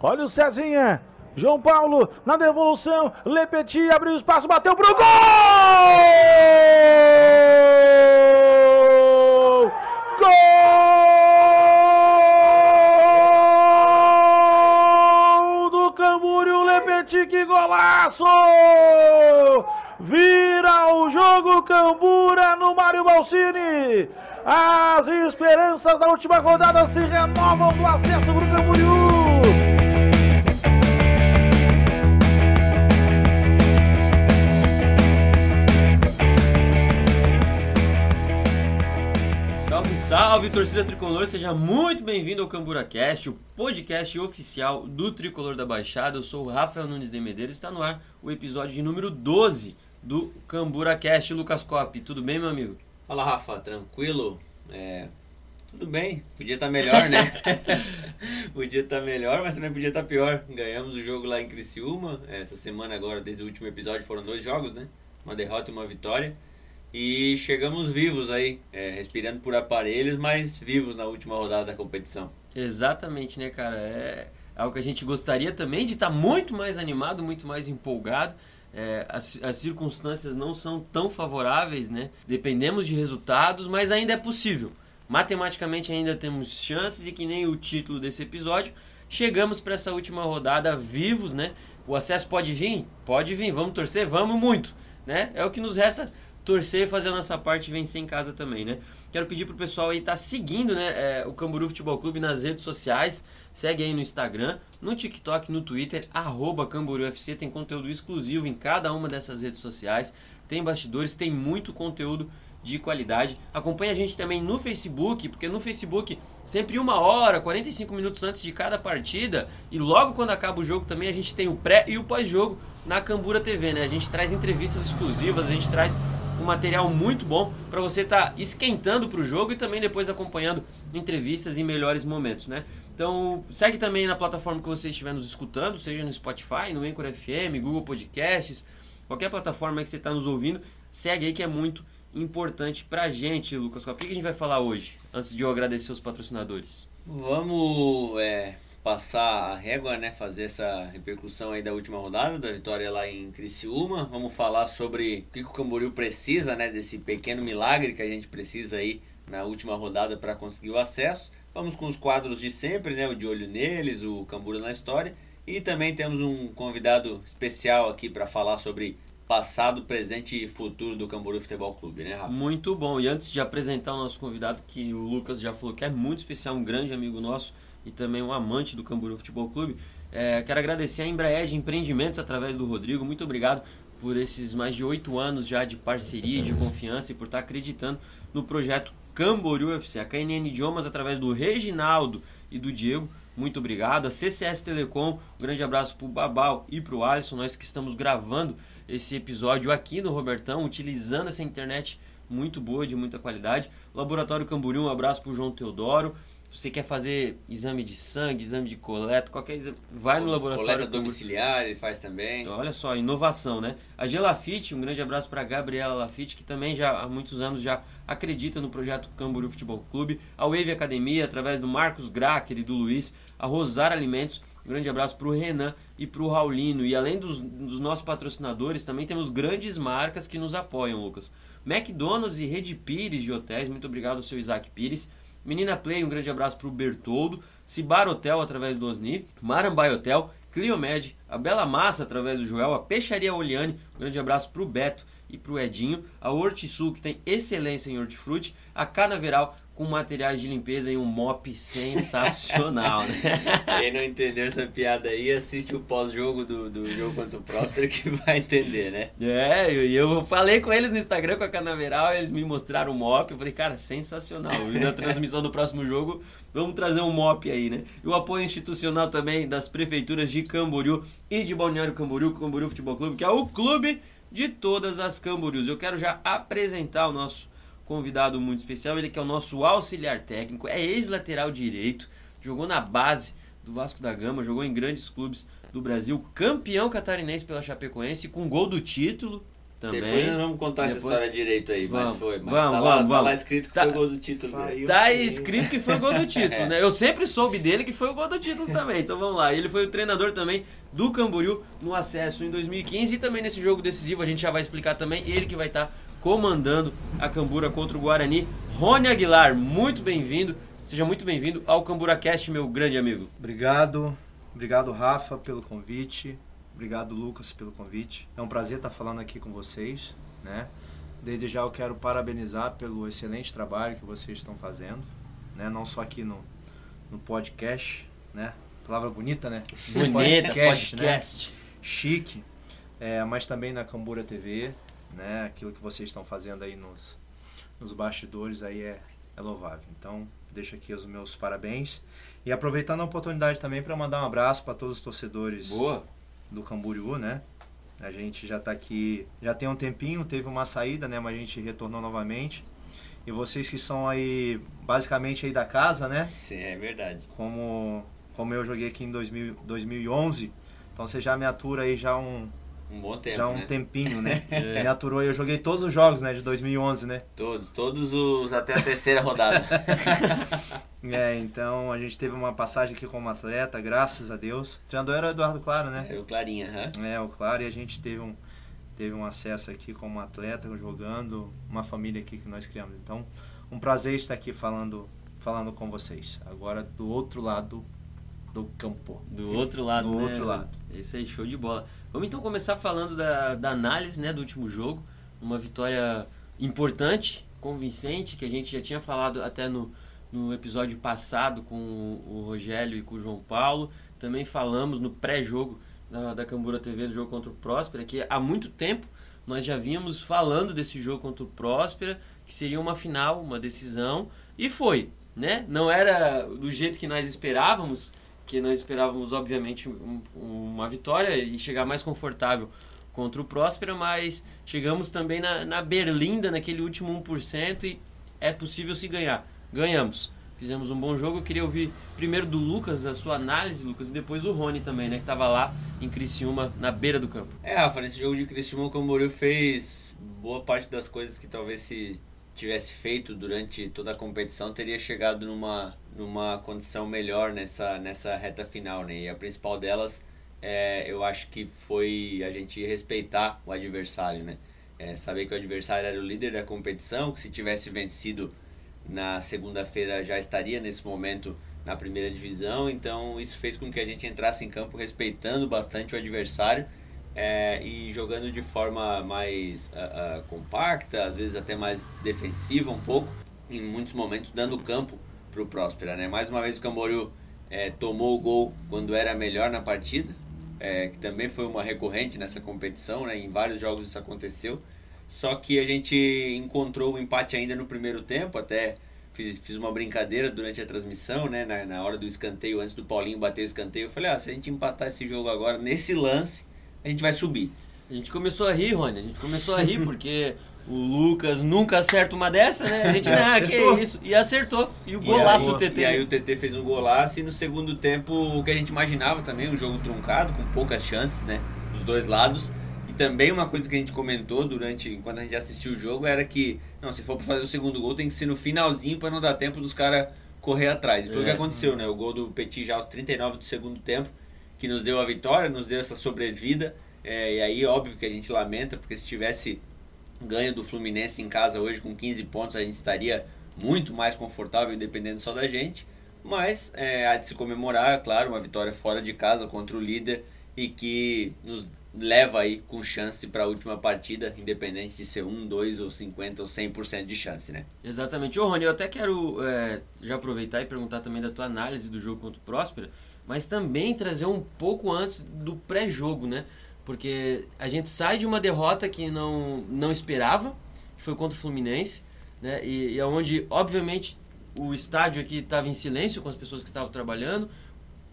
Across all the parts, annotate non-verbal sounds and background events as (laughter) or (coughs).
Olha o Cezinha. João Paulo na devolução. Lepeti abriu espaço, bateu pro gol! Gol do Camboriú Lepeti, que golaço! Vira o jogo Cambura no Mário Balsini. As esperanças da última rodada se renovam do acesso para o Camboriú. Salve, torcida tricolor, seja muito bem-vindo ao CamburaCast, o podcast oficial do Tricolor da Baixada. Eu sou o Rafael Nunes de Medeiros e está no ar o episódio de número 12 do CamburaCast. Lucas Cop, tudo bem, meu amigo? Fala, Rafa, tranquilo? É, tudo bem, podia estar melhor, né? (laughs) podia estar melhor, mas também podia estar pior. Ganhamos o jogo lá em Criciúma, essa semana agora, desde o último episódio, foram dois jogos, né? Uma derrota e uma vitória. E chegamos vivos aí, é, respirando por aparelhos, mas vivos na última rodada da competição. Exatamente, né, cara? É algo que a gente gostaria também de estar muito mais animado, muito mais empolgado. É, as, as circunstâncias não são tão favoráveis, né? Dependemos de resultados, mas ainda é possível. Matematicamente ainda temos chances e que nem o título desse episódio, chegamos para essa última rodada vivos, né? O acesso pode vir? Pode vir. Vamos torcer? Vamos muito, né? É o que nos resta torcer, fazer a nossa parte e vencer em casa também, né? Quero pedir pro pessoal aí estar tá seguindo, né, é, o Camburu Futebol Clube nas redes sociais. Segue aí no Instagram, no TikTok, no Twitter, arroba CamburuFC. Tem conteúdo exclusivo em cada uma dessas redes sociais. Tem bastidores, tem muito conteúdo de qualidade. Acompanhe a gente também no Facebook, porque no Facebook, sempre uma hora, 45 minutos antes de cada partida, e logo quando acaba o jogo também a gente tem o pré e o pós-jogo na Cambura TV, né? A gente traz entrevistas exclusivas, a gente traz um material muito bom para você estar tá esquentando para o jogo e também depois acompanhando entrevistas em melhores momentos, né? Então segue também na plataforma que você estiver nos escutando, seja no Spotify, no Anchor FM, Google Podcasts, qualquer plataforma que você está nos ouvindo, segue aí que é muito importante pra gente, Lucas. O que a gente vai falar hoje, antes de eu agradecer os patrocinadores? Vamos é, passar a régua, né? Fazer essa repercussão aí da última rodada, da vitória lá em Criciúma. Vamos falar sobre o que o Camboriú precisa, né? Desse pequeno milagre que a gente precisa aí na última rodada para conseguir o acesso. Vamos com os quadros de sempre, né? O de olho neles, o Camboriú na história. E também temos um convidado especial aqui para falar sobre passado, presente e futuro do Camboriú Futebol Clube, né, Rafa? Muito bom. E antes de apresentar o nosso convidado, que o Lucas já falou que é muito especial, um grande amigo nosso e também um amante do Camboriú Futebol Clube, é, quero agradecer a Embraer Empreendimentos através do Rodrigo. Muito obrigado por esses mais de oito anos já de parceria, de confiança e por estar acreditando no projeto Camboriú FC. A KNN Idiomas através do Reginaldo e do Diego. Muito obrigado. A CCS Telecom, um grande abraço para o Babal e para o Alisson, nós que estamos gravando esse episódio aqui no Robertão, utilizando essa internet muito boa, de muita qualidade. Laboratório Camboriú, um abraço para o João Teodoro. Se você quer fazer exame de sangue, exame de coleta, qualquer exame, vai no laboratório. Coleta domiciliar, ele faz também. Olha só, inovação, né? A Gelafite, um grande abraço para Gabriela Lafite, que também já há muitos anos já acredita no projeto Camboriú Futebol Clube. A Wave Academia, através do Marcos Gracker e do Luiz. A Rosar Alimentos, um grande abraço para o Renan e para o Raulino. E além dos, dos, nossos patrocinadores, também temos grandes marcas que nos apoiam, Lucas. McDonald's e Rede Pires de hotéis, muito obrigado ao seu Isaac Pires. Menina Play, um grande abraço para o Bertoldo. Cibar Hotel, através do Osni. Marambai Hotel. Cliomed. A Bela Massa, através do Joel. A Peixaria Oliane, um grande abraço para o Beto e para o Edinho. A Hortisul, que tem excelência em hortifruti. A Canaveral, com materiais de limpeza e um mop sensacional, né? (laughs) Quem não entendeu essa piada aí, assiste o pós-jogo do, do jogo contra o Próspero que (laughs) vai entender, né? É, e eu, eu falei com eles no Instagram com a Canaveral, eles me mostraram o mop, eu falei, cara, sensacional. E na transmissão do próximo jogo, vamos trazer um mop aí, né? E o apoio institucional também das prefeituras de Camboriú e de Balneário Camboriú, Camboriú Futebol Clube, que é o clube de todas as Camboriús. Eu quero já apresentar o nosso convidado muito especial, ele que é o nosso auxiliar técnico, é ex-lateral direito, jogou na base do Vasco da Gama, jogou em grandes clubes do Brasil, campeão catarinense pela Chapecoense, com gol do título, também. Depois nós vamos contar essa Depois- história direito aí, Vamos, mas foi. Mas vamos, tá, lá, vamos, tá lá escrito que Tá- foi o gol do título. dele. Saiu. Tá sim. escrito que foi o gol do (laughs) título, né? Eu sempre soube dele que foi o gol do título também. Então vamos lá. Ele foi o treinador também do Camboriú no acesso em 2015 e também nesse jogo decisivo a gente já vai explicar também. Ele que vai estar comandando a Cambura contra o Guarani. Rony Aguilar, muito bem-vindo. Seja muito bem-vindo ao Cambura Cast, meu grande amigo. Obrigado, obrigado Rafa pelo convite, obrigado Lucas pelo convite. É um prazer estar falando aqui com vocês, né? Desde já eu quero parabenizar pelo excelente trabalho que vocês estão fazendo, né? Não só aqui no, no podcast, né? Palavra bonita, né? Bonita, Podcast, podcast. né? Chique, é, mas também na Cambura TV, né? Aquilo que vocês estão fazendo aí nos, nos bastidores aí é, é louvável. Então, deixo aqui os meus parabéns. E aproveitando a oportunidade também para mandar um abraço para todos os torcedores Boa. Do Camboriú, né? A gente já está aqui, já tem um tempinho, teve uma saída, né? Mas a gente retornou novamente. E vocês que são aí, basicamente aí da casa, né? Sim, é verdade. Como, como eu joguei aqui em 2000, 2011, então você já me atura aí já um, Um bom tempo, já um né? tempinho, né? (laughs) É. Me aturou aí, eu joguei todos os jogos, né? De 2011, né? Todos, todos os até a terceira rodada. (laughs) É, então a gente teve uma passagem aqui como atleta, graças a Deus. O treinador era o Eduardo Claro, né? Era o Clarinha, hã? É, o Claro, e a gente teve um, teve um acesso aqui como atleta, jogando, uma família aqui que nós criamos. Então, um prazer estar aqui falando, falando com vocês. Agora, do outro lado do campo. Do outro lado, Do né? outro lado. Isso aí, show de bola. Vamos então começar falando da, da análise né, do último jogo. Uma vitória importante, convincente, que a gente já tinha falado até no, no episódio passado com o Rogério e com o João Paulo. Também falamos no pré-jogo da, da Cambura TV do jogo contra o Próspera, que há muito tempo nós já vínhamos falando desse jogo contra o Próspera, que seria uma final, uma decisão, e foi, né? Não era do jeito que nós esperávamos, que nós esperávamos, obviamente, um- uma vitória e chegar mais confortável contra o Próspera, mas chegamos também na, na berlinda, naquele último 1%, e é possível se ganhar. Ganhamos. Fizemos um bom jogo. Eu queria ouvir primeiro do Lucas a sua análise, Lucas, e depois o Rony também, né? Que estava lá em Criciúma, na beira do campo. É, Rafa, nesse jogo de Criciúma, o Camboriú fez boa parte das coisas que talvez se tivesse feito durante toda a competição teria chegado numa, numa condição melhor nessa, nessa reta final, né? E a principal delas, é, eu acho que foi a gente respeitar o adversário, né? É, saber que o adversário era o líder da competição, que se tivesse vencido na segunda-feira já estaria nesse momento na primeira divisão, então isso fez com que a gente entrasse em campo respeitando bastante o adversário é, e jogando de forma mais ah, ah, compacta, às vezes até mais defensiva um pouco, em muitos momentos dando campo para o Próspera. Né? Mais uma vez o Camboriú é, tomou o gol quando era melhor na partida, é, que também foi uma recorrente nessa competição, né? em vários jogos isso aconteceu. Só que a gente encontrou o empate ainda no primeiro tempo, até fiz, fiz uma brincadeira durante a transmissão, né? Na, na hora do escanteio, antes do Paulinho bater o escanteio, eu falei, ah, se a gente empatar esse jogo agora, nesse lance, a gente vai subir. A gente começou a rir, Rony. A gente começou a rir porque o Lucas nunca acerta uma dessa, né? A gente, ah, que Acertou. isso. E acertou. E o E golaço aí- do TT. E aí o TT fez um golaço e no segundo tempo o que a gente imaginava também, um jogo truncado, com poucas chances, né? Dos dois lados. E também uma coisa que a gente comentou durante, enquanto a gente assistiu o jogo, era que, não, se for pra fazer o segundo gol, tem que ser no finalzinho para não dar tempo dos caras correr atrás. E foi o que É. aconteceu, né? O gol do Petit já aos 39 do segundo tempo, que nos deu a vitória, nos deu essa sobrevida. É, e aí, óbvio que a gente lamenta, porque se tivesse ganho do Fluminense em casa hoje com 15 pontos, a gente estaria muito mais confortável dependendo só da gente. Mas é, há de se comemorar, claro, uma vitória fora de casa contra o líder e que nos leva aí com chance para a última partida, independente de ser 1, 2 ou 50 ou 100% de chance, né? Exatamente. Ô, Rony, eu até quero é, já aproveitar e perguntar também da tua análise do jogo contra o Próspera, mas também trazer um pouco antes do pré-jogo, né? Porque a gente sai de uma derrota que não, não esperava, que foi contra o Fluminense, né? E, e onde, obviamente, o estádio aqui estava em silêncio com as pessoas que estavam trabalhando,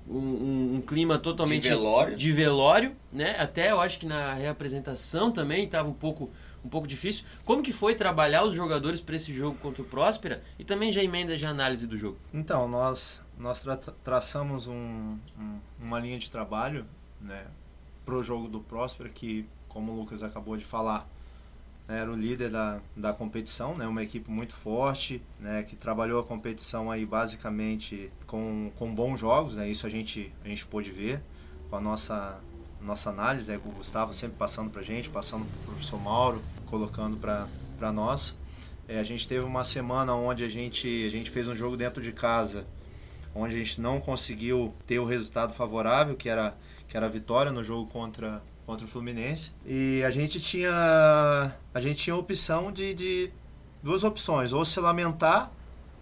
um, um- um clima totalmente De velório. de velório, né? Até eu acho que na reapresentação também estava um pouco um pouco difícil. Como que foi trabalhar os jogadores para esse jogo contra o Próspera e também já emenda de análise do jogo? Então, nós, nós tra traçamos um, um- uma linha de trabalho né, para o jogo do Próspera, que, como o Lucas acabou de falar, né, era o líder da, da competição, né, uma equipe muito forte, né, que trabalhou a competição aí basicamente com, com bons jogos, né, isso a gente, a gente pôde ver com a nossa, nossa análise, né, o Gustavo sempre passando para a gente, passando para o professor Mauro, colocando para nós. É, a gente teve uma semana onde a gente, a gente fez um jogo dentro de casa, onde a gente não conseguiu ter o resultado favorável, que era, que era a vitória no jogo contra, contra o Fluminense. E a gente tinha a gente tinha opção de, de duas opções, ou se lamentar,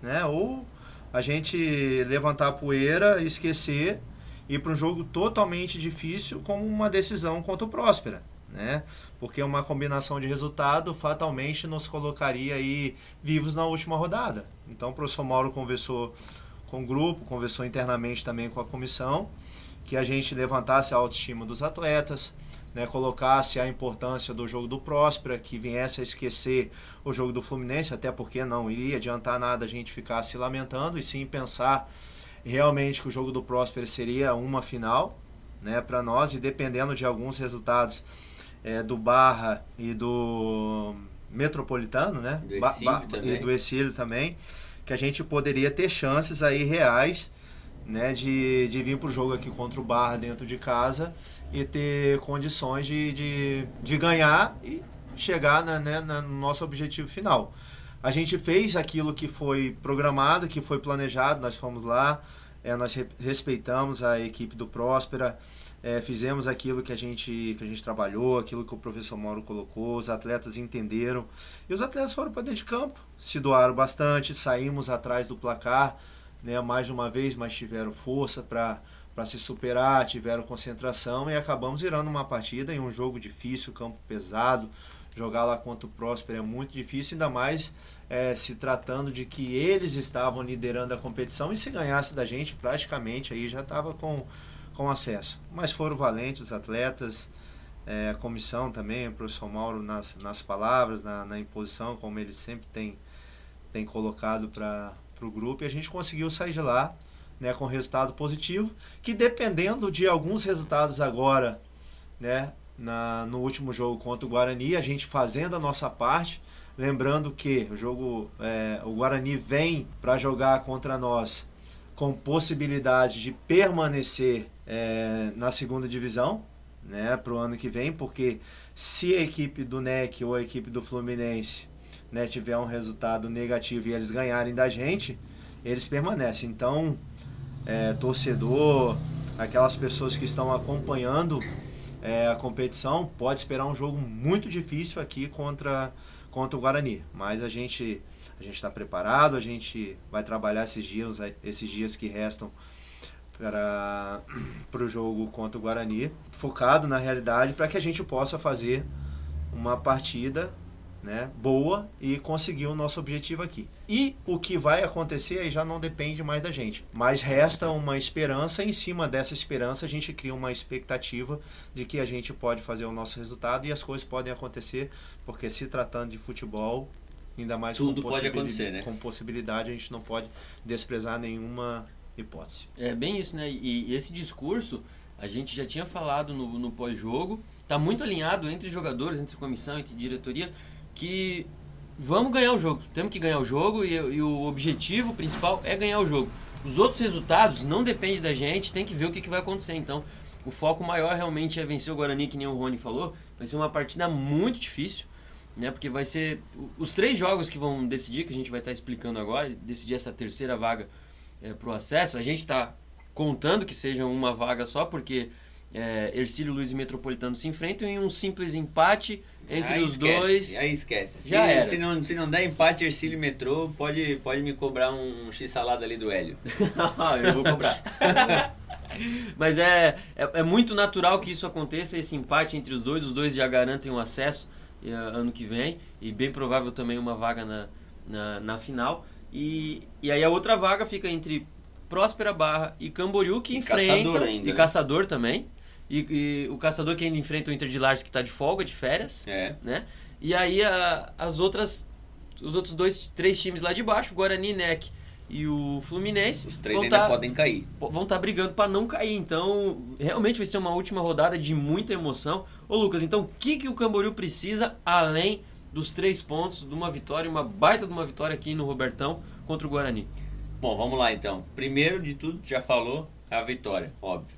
né, ou a gente levantar a poeira, esquecer ir para um jogo totalmente difícil como uma decisão contra o Próspera né? Porque uma combinação de resultado fatalmente nos colocaria aí vivos na última rodada. Então o professor Mauro conversou com o grupo, conversou internamente também com a comissão, que a gente levantasse a autoestima dos atletas, né, colocasse a importância do jogo do Próspera, que viesse a esquecer o jogo do Fluminense, até porque não iria adiantar nada a gente ficar se lamentando, e sim pensar realmente que o jogo do Próspera seria uma final né, para nós, e dependendo de alguns resultados é, do Barra e do Metropolitano, né? Do Exílio também. E do Exílio também, que a gente poderia ter chances aí reais né, de, de vir para o jogo aqui contra o Barra dentro de casa e ter condições de, de, de ganhar e chegar na, né, no nosso objetivo final. A gente fez aquilo que foi programado, que foi planejado, nós fomos lá, é, nós respeitamos a equipe do Próspera, é, fizemos aquilo que a, gente, que a gente trabalhou, aquilo que o professor Mauro colocou, os atletas entenderam. E os atletas foram para dentro de campo, se doaram bastante, saímos atrás do placar, né, mais uma vez, mas tiveram força para para se superar, tiveram concentração e acabamos virando uma partida em um jogo difícil, campo pesado. Jogar lá contra o Próspero é muito difícil, ainda mais é, se tratando de que eles estavam liderando a competição e se ganhasse da gente, praticamente aí já estava com com acesso. Mas foram valentes os atletas, é, a comissão também, o professor Mauro nas, nas palavras, na, na imposição, como ele sempre tem, tem colocado para o grupo, e a gente conseguiu sair de lá né, com resultado positivo, que dependendo de alguns resultados agora, né, na, no último jogo contra o Guarani, a gente fazendo a nossa parte, lembrando que o jogo, é, o Guarani vem para jogar contra nós com possibilidade de permanecer é, na segunda divisão né, para o ano que vem, porque se a equipe do NEC ou a equipe do Fluminense né, tiver um resultado negativo e eles ganharem da gente, eles permanecem. Então, é, torcedor, aquelas pessoas que estão acompanhando é, a competição, pode esperar um jogo muito difícil aqui contra, contra o Guarani. Mas a gente a gente está preparado, a gente vai trabalhar esses dias, esses dias que restam para, para o jogo contra o Guarani, focado na realidade para que a gente possa fazer uma partida né, boa e conseguir o nosso objetivo aqui. E o que vai acontecer aí já não depende mais da gente, mas resta uma esperança. Em cima dessa esperança, a gente cria uma expectativa de que a gente pode fazer o nosso resultado e as coisas podem acontecer, porque se tratando de futebol, ainda mais Tudo com, pode acontecer, né? com possibilidade, a gente não pode desprezar nenhuma hipótese. É bem isso, né? E, esse discurso a gente já tinha falado no, no pós-jogo, está muito alinhado entre jogadores, entre comissão, entre diretoria, que vamos ganhar o jogo, temos que ganhar o jogo e, e, o objetivo principal é ganhar o jogo. Os outros resultados não dependem da gente, tem que ver o que, que vai acontecer. Então, o foco maior realmente é vencer o Guarani, que nem o Rony falou. Vai ser uma partida muito difícil, né? Porque vai ser os três jogos que vão decidir, que a gente vai estar explicando agora, decidir essa terceira vaga é, para o acesso. A gente está contando que seja uma vaga só, porque é, Ercílio Luiz e Metropolitano se enfrentam em um simples empate entre aí os esquece, dois. Aí esquece. Já se, era. Se não, se não der empate Ercílio e Metrô, pode, pode me cobrar um, x-salada ali do Hélio. (laughs) Eu vou cobrar. (laughs) Mas é, é, é, muito natural que isso aconteça, esse empate entre os dois. Os dois já garantem um acesso ano que vem e bem provável também uma vaga na, na, na final. E, e aí a outra vaga fica entre Próspera Barra e Camboriú, que E enfrenta. Caçador ainda, e né? Caçador também. E, e o Caçador que ainda enfrenta o Inter de Lages, que está de folga, de férias. É. Né? E aí a, as outras. Os outros dois, três times lá de baixo, Guarani, NEC e o Fluminense. Os três ainda tá- podem cair. vão estar brigando para não cair. Então, realmente vai ser uma última rodada de muita emoção. Ô Lucas, então o que, que o Camboriú precisa além dos três pontos, de uma vitória, uma baita de uma vitória aqui no Robertão contra o Guarani. Bom, vamos lá então. Primeiro de tudo, já falou, é a vitória, óbvio.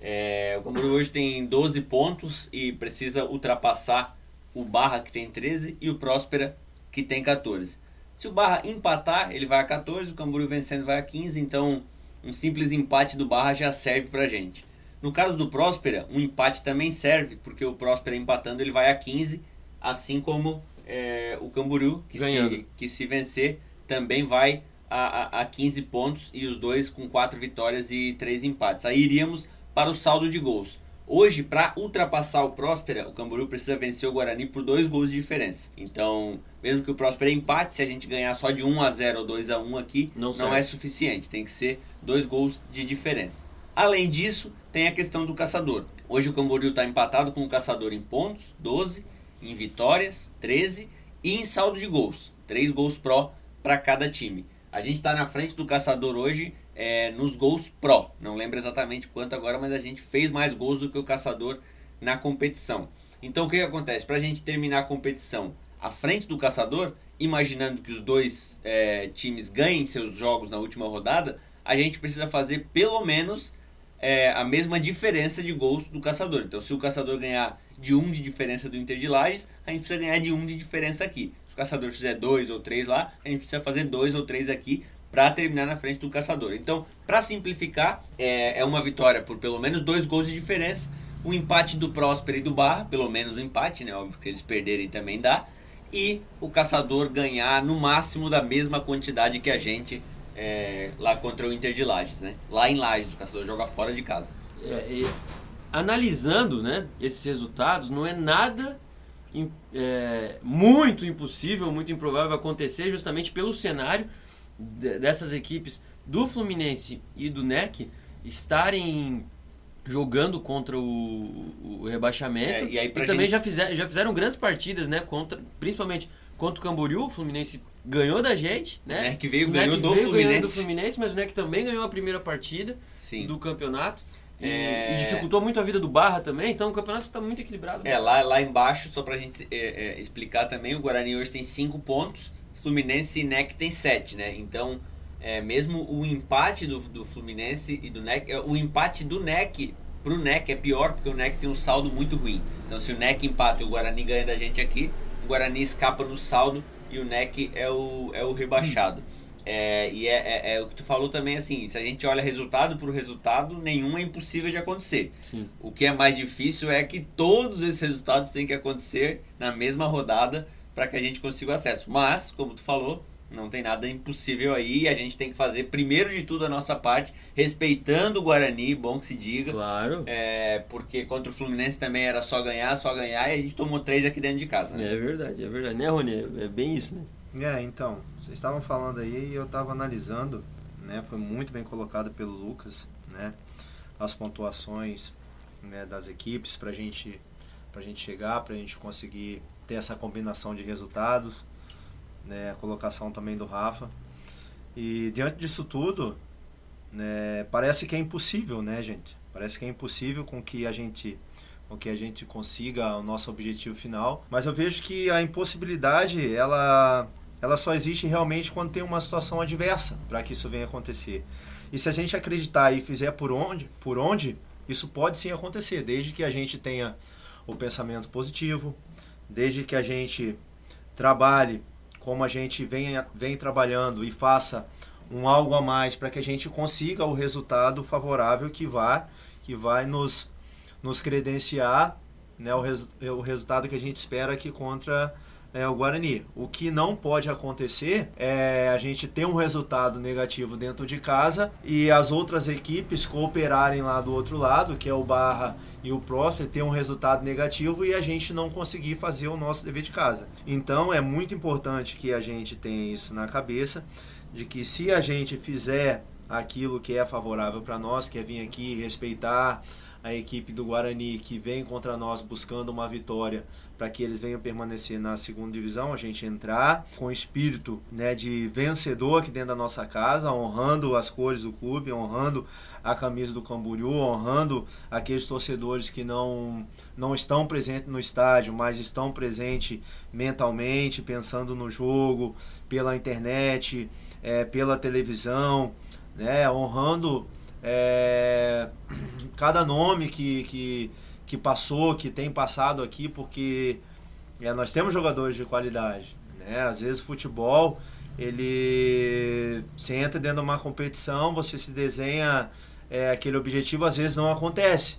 É, o Camboriú hoje tem 12 pontos e precisa ultrapassar o Barra, que tem 13, e o Próspera, que tem 14. Se o Barra empatar, ele vai a 14, o Camboriú vencendo vai a 15, então um simples empate do Barra já serve pra gente. No caso do Próspera, um empate também serve, porque o Próspera empatando ele vai a 15, assim como é, o Camboriú, que se, que se vencer, também vai a, a, a 15 pontos e os dois com 4 vitórias e 3 empates. Aí iríamos para o saldo de gols. Hoje, para ultrapassar o Próspera, o Camboriú precisa vencer o Guarani por dois gols de diferença. Então, mesmo que o Próspera empate, se a gente ganhar só de 1 a 0 ou 2 a 1 aqui, não, não é suficiente. Tem que ser dois gols de diferença. Além disso, tem a questão do caçador. Hoje o Camboriú está empatado com o caçador em pontos, 12, em vitórias, 13 e em saldo de gols, 3 gols pró para cada time. A gente está na frente do caçador hoje é, nos gols pró. Não lembro exatamente quanto agora, mas a gente fez mais gols do que o caçador na competição. Então o que, que acontece? Para a gente terminar a competição à frente do caçador, imaginando que os dois é, times ganhem seus jogos na última rodada, a gente precisa fazer pelo menos é, a mesma diferença de gols do caçador. Então, se o caçador ganhar de um de diferença do Inter de Lages, a gente precisa ganhar de um de diferença aqui. Se o caçador fizer dois ou três lá, a gente precisa fazer dois ou três aqui para terminar na frente do caçador. Então, para simplificar, é, é uma vitória por pelo menos dois gols de diferença. O empate do Próspero e do Barra, pelo menos o um empate, né? Óbvio que eles perderem também dá. E o caçador ganhar no máximo da mesma quantidade que a gente é, lá contra o Inter de Lages, né? Lá em Lages, o caçador joga fora de casa. É, e, analisando né, esses resultados, não é nada é, muito impossível, muito improvável acontecer justamente pelo cenário dessas equipes do Fluminense e do NEC estarem jogando contra o, o rebaixamento é, e, aí, e também gente... já, fizer, já fizeram grandes partidas, né? Contra, principalmente contra o Camboriú, o Fluminense ganhou da gente, né? O NEC veio, ganhou, do veio Fluminense. do Fluminense, mas o NEC também ganhou a primeira partida Sim. do campeonato. E, é... e, dificultou muito a vida do Barra também, então o campeonato está muito equilibrado. É, lá, lá embaixo, só pra gente é, é, explicar também, o Guarani hoje tem 5 pontos, Fluminense e NEC tem 7, né? Então, é, mesmo o empate do, do Fluminense e do NEC, é, o empate do NEC pro NEC é pior, porque o NEC tem um saldo muito ruim. Então, se o NEC empata e o Guarani ganha da gente aqui, o Guarani escapa no saldo e o NEC é o, é o rebaixado. É, e é, é, é, o que tu falou também, assim, se a gente olha resultado por resultado, nenhum é impossível de acontecer. Sim. O que é mais difícil é que todos esses resultados têm que acontecer na mesma rodada para que a gente consiga o acesso. Mas, como tu falou, não tem nada impossível aí. A gente tem que fazer, primeiro de tudo, a nossa parte, respeitando o Guarani, bom que se diga. Claro. É, porque contra o Fluminense também era só ganhar, só ganhar, e a gente tomou três aqui dentro de casa. Né? É verdade, é verdade. Né, Rony? É bem isso, né? É, então, vocês estavam falando aí e eu estava analisando, né? Foi muito bem colocado pelo Lucas, né? As pontuações né, das equipes para gente, a gente chegar, para a gente conseguir ter essa combinação de resultados, né? A colocação também do Rafa. E diante disso tudo, né, parece que é impossível, né, gente? Parece que é impossível com que a gente com que a gente consiga o nosso objetivo final, mas eu vejo que a impossibilidade ela ela só existe realmente quando tem uma situação adversa para que isso venha acontecer. E se a gente acreditar e fizer por onde, por onde, isso pode sim acontecer, desde que a gente tenha o pensamento positivo, desde que a gente trabalhe como a gente vem, vem trabalhando e faça um algo a mais para que a gente consiga o resultado favorável que vai, que vai nos, nos credenciar né, o, o resultado que a gente espera aqui contra é, o Guarani. O que não pode acontecer é a gente ter um resultado negativo dentro de casa e as outras equipes cooperarem lá do outro lado, que é o Barra e o Próspero, ter um resultado negativo e a gente não conseguir fazer o nosso dever de casa. Então é muito importante que a gente tenha isso na cabeça, de que se a gente fizer aquilo que é favorável para nós, que é vir aqui respeitar a equipe do Guarani que vem contra nós buscando uma vitória para que eles venham permanecer na segunda divisão, a gente entrar com espírito né, de vencedor aqui dentro da nossa casa, honrando as cores do clube, honrando a camisa do Camboriú, honrando aqueles torcedores que não, não estão presentes no estádio, mas estão presentes mentalmente, pensando no jogo, pela internet, é, pela televisão, né, honrando é, cada nome que, que, que passou, que tem passado aqui, porque é, nós temos jogadores de qualidade. Né? Às vezes o futebol, ele se entra dentro de uma competição, você se desenha é, aquele objetivo, às vezes não acontece.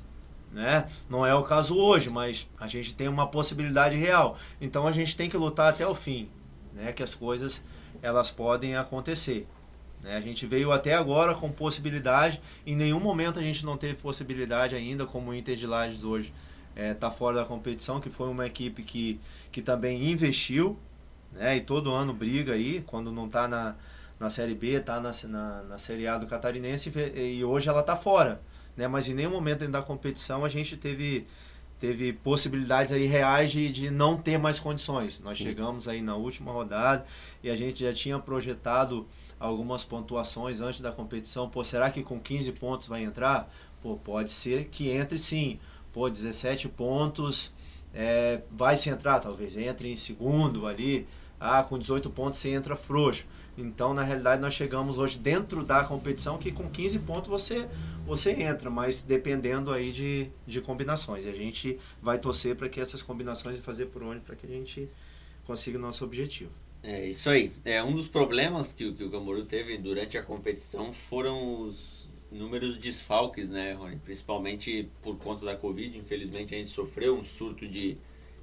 Né? Não é o caso hoje, mas a gente tem uma possibilidade real. Então a gente tem que lutar até o fim, né? que as coisas elas podem acontecer. Né? A gente veio até agora com possibilidade, em nenhum momento a gente não teve possibilidade ainda, como o Inter de Lages hoje está é, tá fora da competição, que foi uma equipe que, que também investiu, né? e todo ano briga aí, quando não está na, na Série B, está na, na, na Série A do Catarinense, e hoje ela está fora. Né? Mas em nenhum momento dentro da competição a gente teve teve possibilidades aí reais de, de não ter mais condições. Nós Sim. chegamos aí na última rodada e a gente já tinha projetado algumas pontuações antes da competição. Pô, será que com 15 pontos vai entrar? Pô, pode ser que entre sim. Pô, 17 pontos, é, vai se entrar, talvez entre em segundo ali. Ah, com 18 pontos você entra frouxo. Então, na realidade, nós chegamos hoje dentro da competição que com 15 pontos você, você entra, mas dependendo aí de, de combinações. E a gente vai torcer para que essas combinações fazer por onde para que a gente consiga o nosso objetivo. É isso aí. É, um dos problemas que, que o Camboriú teve durante a competição foram os números desfalques, né, Rony? Principalmente por conta da Covid. Infelizmente a gente sofreu um surto de,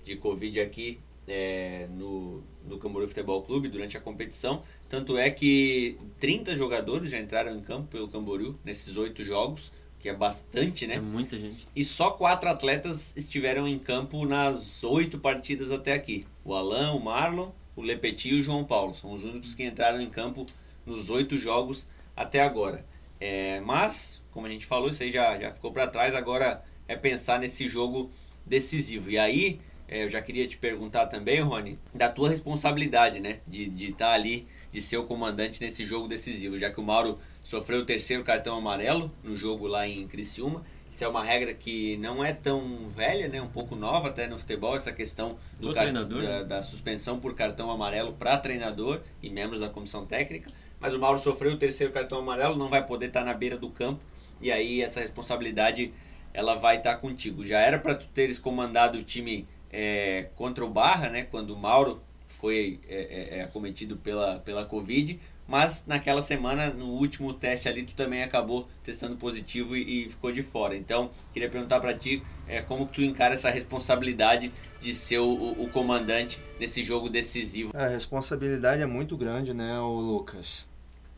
de Covid aqui é, no, no Camboriú Futebol Clube durante a competição. Tanto é que 30 jogadores já entraram em campo pelo Camboriú nesses oito jogos, que é bastante, né? É muita gente. E só quatro atletas estiveram em campo nas oito partidas até aqui. O Alan, o Marlon, o Lepeti e o João Paulo. São os únicos que entraram em campo nos oito jogos até agora. É, mas, como a gente falou, isso aí já, já ficou para trás. Agora é pensar nesse jogo decisivo. E aí, é, eu já queria te perguntar também, Rony, da tua responsabilidade, né? De estar de tá ali, de ser o comandante nesse jogo decisivo. Já que o Mauro sofreu o terceiro cartão amarelo no jogo lá em Criciúma isso é uma regra que não é tão velha, né? Um pouco nova até no futebol, essa questão do car... da, né? da, suspensão por cartão amarelo para treinador e membros da comissão técnica. Mas o Mauro sofreu o terceiro cartão amarelo, não vai poder estar tá na beira do campo e aí essa responsabilidade ela vai estar tá contigo. Já era para tu teres comandado o time é, contra o Barra, né? Quando o Mauro foi é, é acometido pela, pela Covid, mas naquela semana, no último teste ali, tu também acabou testando positivo e, e ficou de fora. Então, queria perguntar para ti é, como tu encara essa responsabilidade de ser o, o, comandante nesse jogo decisivo. A responsabilidade é muito grande, né, o Lucas?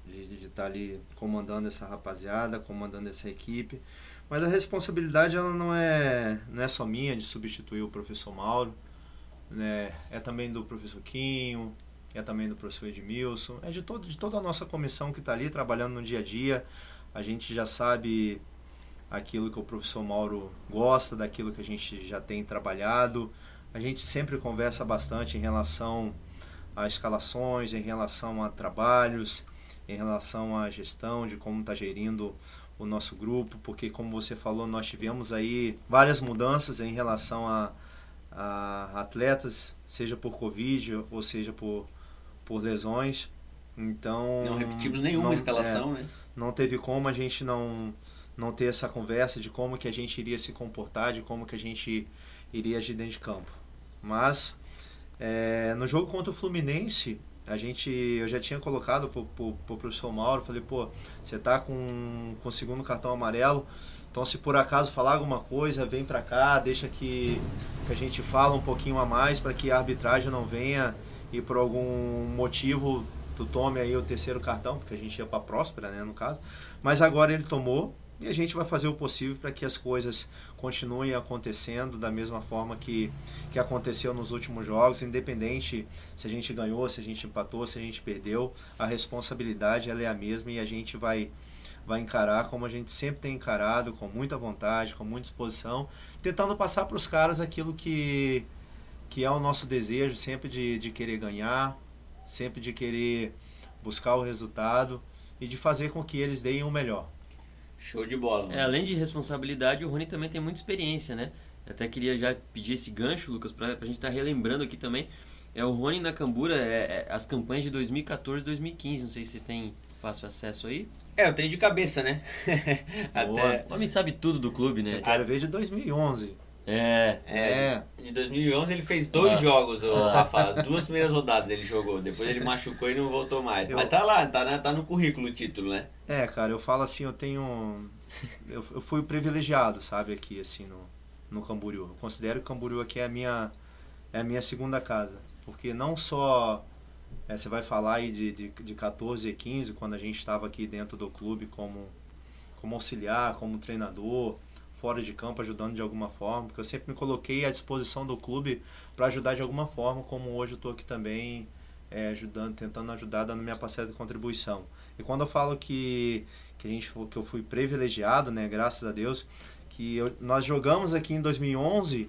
De estar tá ali comandando essa rapaziada, comandando essa equipe. Mas a responsabilidade ela não é, não é só minha de substituir o professor Mauro, né? é também do professor Quinho, é também do professor Edmilson, é de, todo, de toda a nossa comissão que está ali trabalhando no dia a dia. A gente já sabe aquilo que o professor Mauro gosta, daquilo que a gente já tem trabalhado. A gente sempre conversa bastante em relação a escalações, em relação a trabalhos, em relação à gestão, de como está gerindo o nosso grupo, porque como você falou, nós tivemos aí várias mudanças em relação a, a atletas, seja por Covid ou seja por por lesões. Então. Não repetimos nenhuma não, escalação, é, né? Não teve como a gente não, não ter essa conversa de como que a gente iria se comportar, de como que a gente iria agir dentro de campo. Mas é, no jogo contra o Fluminense, a gente, eu já tinha colocado pro, pro, pro professor Mauro, falei, pô, você tá com, com o segundo cartão amarelo, então se por acaso falar alguma coisa, vem para cá, deixa que, que a gente fala um pouquinho a mais para que a arbitragem não venha e por algum motivo tu tome aí o terceiro cartão, porque a gente ia para Próspera, né, no caso. Mas agora ele tomou e a gente vai fazer o possível para que as coisas continuem acontecendo da mesma forma que, que aconteceu nos últimos jogos, independente se a gente ganhou, se a gente empatou, se a gente perdeu, a responsabilidade ela é a mesma e a gente vai vai encarar como a gente sempre tem encarado, com muita vontade, com muita disposição, tentando passar para os caras aquilo que, que é o nosso desejo, sempre de, de querer ganhar, sempre de querer buscar o resultado e de fazer com que eles deem o melhor. Show de bola. É, além de responsabilidade, o Rony também tem muita experiência, né? Eu até queria já pedir esse gancho, Lucas, para a gente estar tá relembrando aqui também. É o Rony na Cambura, é, é, as campanhas de 2014 2015, não sei se você tem fácil acesso aí. É, eu tenho de cabeça, né? (laughs) Até... O homem sabe tudo do clube, né? Eu quero ver de 2011. É. é. De 2011 ele fez dois ah. jogos, o ah. Rafa. As duas (laughs) primeiras rodadas ele jogou. Depois ele machucou e não voltou mais. Eu... Mas tá lá, tá, tá no currículo o título, né? É, cara, eu falo assim, eu tenho. Eu, eu fui privilegiado, sabe, aqui, assim, no, no Camboriú. Eu considero que o Camboriú aqui é a minha, é a minha segunda casa. Porque não só é, você vai falar aí de, de, de 14 e 15, quando a gente estava aqui dentro do clube como, como auxiliar, como treinador, fora de campo ajudando de alguma forma, porque eu sempre me coloquei à disposição do clube para ajudar de alguma forma, como hoje eu estou aqui também é, ajudando, tentando ajudar, dando minha parcela de contribuição. E quando eu falo que, que, a gente, que eu fui privilegiado, né, graças a Deus, que eu, nós jogamos aqui em 2011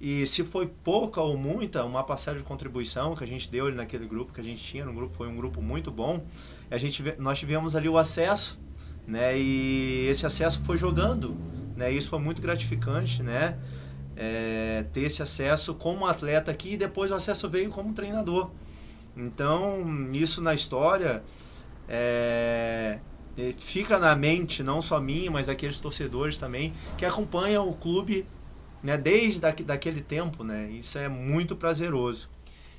e se foi pouca ou muita, uma parcela de contribuição que a gente deu ali naquele grupo que a gente tinha, no grupo foi um grupo muito bom. A gente nós tivemos ali o acesso, né? E esse acesso foi jogando, né? Isso foi muito gratificante, né? É, ter esse acesso como atleta aqui e depois o acesso veio como treinador. Então, isso na história é, fica na mente, não só minha, mas daqueles torcedores também, que acompanham o clube né, desde daqui, daquele tempo, né? Isso é muito prazeroso.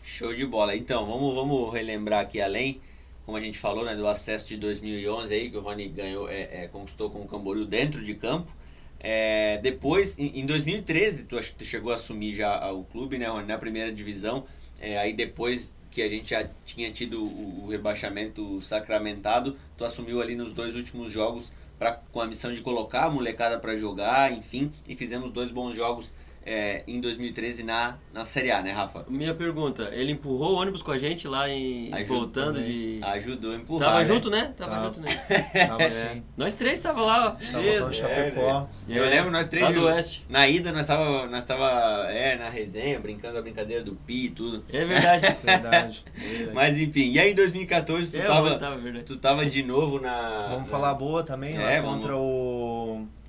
Show de bola. Então, vamos, vamos relembrar aqui além, como a gente falou, né, do acesso de 2011 aí, que o Rony ganhou, é, é, conquistou com o Camboriú dentro de campo. É, depois, em, em 2013, tu, tu, chegou a assumir já o clube, né, Rony, na primeira divisão. É, aí depois que a gente já tinha tido o, o rebaixamento sacramentado, tu assumiu ali nos dois últimos jogos pra, com a missão de colocar a molecada para jogar, enfim, e fizemos dois bons jogos é, em 2013 na, na Série A, né, Rafa? Minha pergunta, ele empurrou o ônibus com a gente lá em Ajudou, voltando de. Ajudou a empurrar. Tava né? junto, né? Tava, tava. junto, né? (laughs) Tava é. sim. Nós três tava lá, ó. Tava é, Chapecó. É, eu lembro, nós três. Lá do Oeste. Na ida, nós tava, nós tava é, na resenha, brincando a brincadeira do Pi e tudo. É verdade. (laughs) verdade. Mas enfim, e aí em 2014 tu, é, tava, tava tu tava de novo na. Vamos falar boa também, é, lá contra vamos... o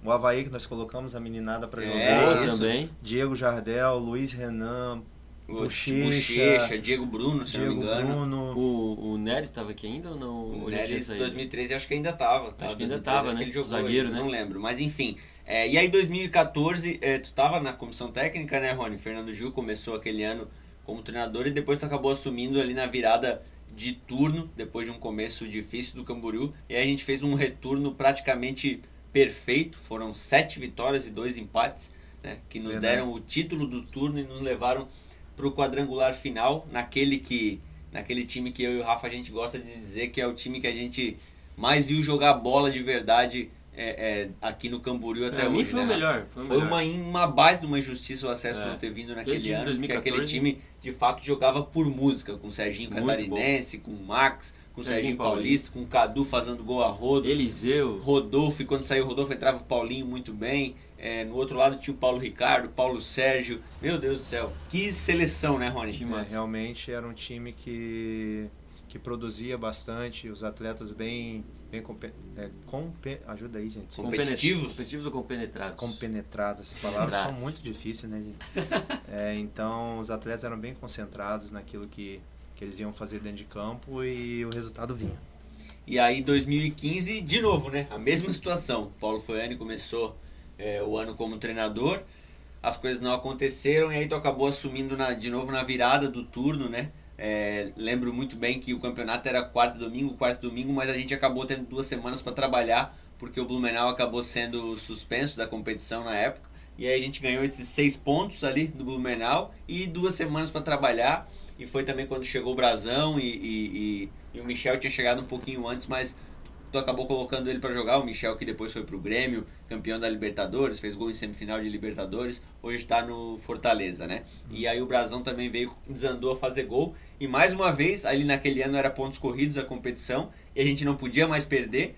o Havaí que nós colocamos a meninada para é, jogar. Isso. também. Diego Jardel, Luiz Renan, Bochecha, Diego Bruno, se Diego não me engano. Bruno. O, o Neres estava aqui ainda ou não? O Neres em 2013 acho que ainda estava. Tá? Acho que ainda estava, né? Jogou, Zagueiro, né? Não lembro, mas enfim. É, e aí 2014, é, tu estava na comissão técnica, né, Rony? Fernando Gil começou aquele ano como treinador e depois tu acabou assumindo ali na virada de turno, depois de um começo difícil do Camboriú. E aí a gente fez um retorno praticamente perfeito. Foram sete vitórias e dois empates, né, que nos Verdade. deram o título do turno e nos levaram para o quadrangular final, naquele que naquele time que eu e o Rafa a gente gosta de dizer que é o time que a gente mais viu jogar bola de verdade é, é, aqui no Camboriú até pra hoje. Mim foi, né? o melhor, foi, o foi melhor. Uma, uma base de uma injustiça o acesso é. não ter vindo naquele ano, 2014, porque aquele time de fato jogava por música, com o Serginho Catarinense, com o Max, com o Serginho, Serginho Paulista, com o Cadu fazendo gol a rodo. Eliseu. Rodolfo, e quando saiu o Rodolfo entrava o Paulinho muito bem. É, no outro lado tinha o Paulo Ricardo, Paulo Sérgio. Meu Deus do céu, que seleção, né, Rony? É, realmente era um time que, que produzia bastante, os atletas bem. bem é, compe, ajuda aí, gente. Competitivos? Competitivos ou compenetrados? Compenetrados. Essas palavras são muito difíceis, né, gente? (laughs) é, então, os atletas eram bem concentrados naquilo que, que eles iam fazer dentro de campo e o resultado vinha. E aí, 2015, de novo, né? A mesma situação. Paulo Foiani começou é, o ano como treinador, as coisas não aconteceram e aí tu acabou assumindo na, de novo na virada do turno, né? É, lembro muito bem que o campeonato era quarto domingo, quarto domingo, mas a gente acabou tendo duas semanas para trabalhar porque o Blumenau acabou sendo suspenso da competição na época. E aí a gente ganhou esses seis pontos ali do Blumenau e duas semanas para trabalhar e foi também quando chegou o Brasão e, e, e, e, o Michel tinha chegado um pouquinho antes, mas tu acabou colocando ele para jogar. O Michel que depois foi pro Grêmio, campeão da Libertadores, fez gol em semifinal de Libertadores, hoje está no Fortaleza, né? E aí o Brasão também veio, desandou a fazer gol. E mais uma vez, ali naquele ano era pontos corridos a competição e a gente não podia mais perder.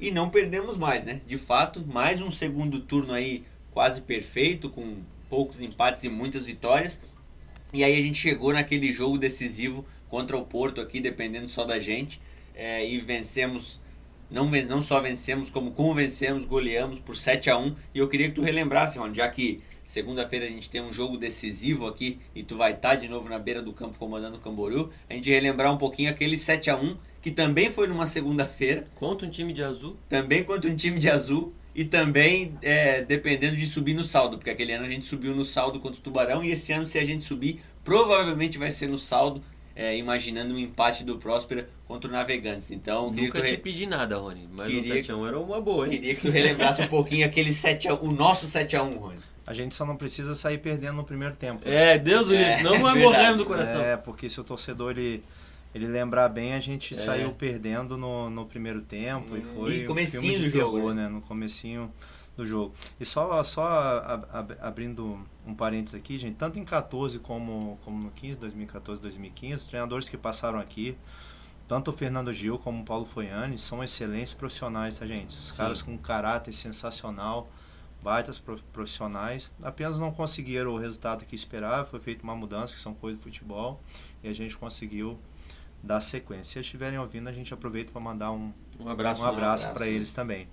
e não perdemos mais, né? De fato, mais um segundo turno aí quase perfeito, com poucos empates e muitas vitórias. E aí a gente chegou naquele jogo decisivo contra o Porto aqui, dependendo só da gente, é, e vencemos não, não só vencemos, como convencemos, goleamos por 7 a 1 E eu queria que tu relembrasse, Ron, já que segunda-feira a gente tem um jogo decisivo aqui e tu vai estar tá de novo na beira do campo comandando o Camboriú, a gente relembrar um pouquinho aquele 7 a 1 que também foi numa segunda-feira. Contra um time de azul. Também contra um time de azul. E também é, dependendo de subir no saldo, porque aquele ano a gente subiu no saldo contra o Tubarão e esse ano, se a gente subir, provavelmente vai ser no saldo, é, imaginando um empate do Próspera contra o Navegantes. Então, Nunca te re... pedi nada, Rony, mas queria, o 7x1 era uma boa, hein? Queria que tu relembrasse um pouquinho aquele 7x1, o nosso 7x1, Rony. A gente só não precisa sair perdendo no primeiro tempo. Né? É, Deus o livre, é, senão vai morrendo do coração. É, porque se o torcedor ele ele lembrar bem, a gente é. saiu perdendo no, no primeiro tempo hum, e foi e comecinho um filme de do terror, jogo, né? No comecinho do jogo. E só, só abrindo um parênteses aqui, gente, tanto em 14 como, como no 15, 2014, 2015, os treinadores que passaram aqui, tanto o Fernando Gil como o Paulo Foiani, são excelentes profissionais, tá, gente? Os Sim. caras com um caráter sensacional, baitas profissionais, apenas não conseguiram o resultado que esperava, foi feita uma mudança, que são coisas do futebol, e a gente conseguiu da sequência. Se estiverem ouvindo, a gente aproveita para mandar um, um abraço, um abraço, para eles também.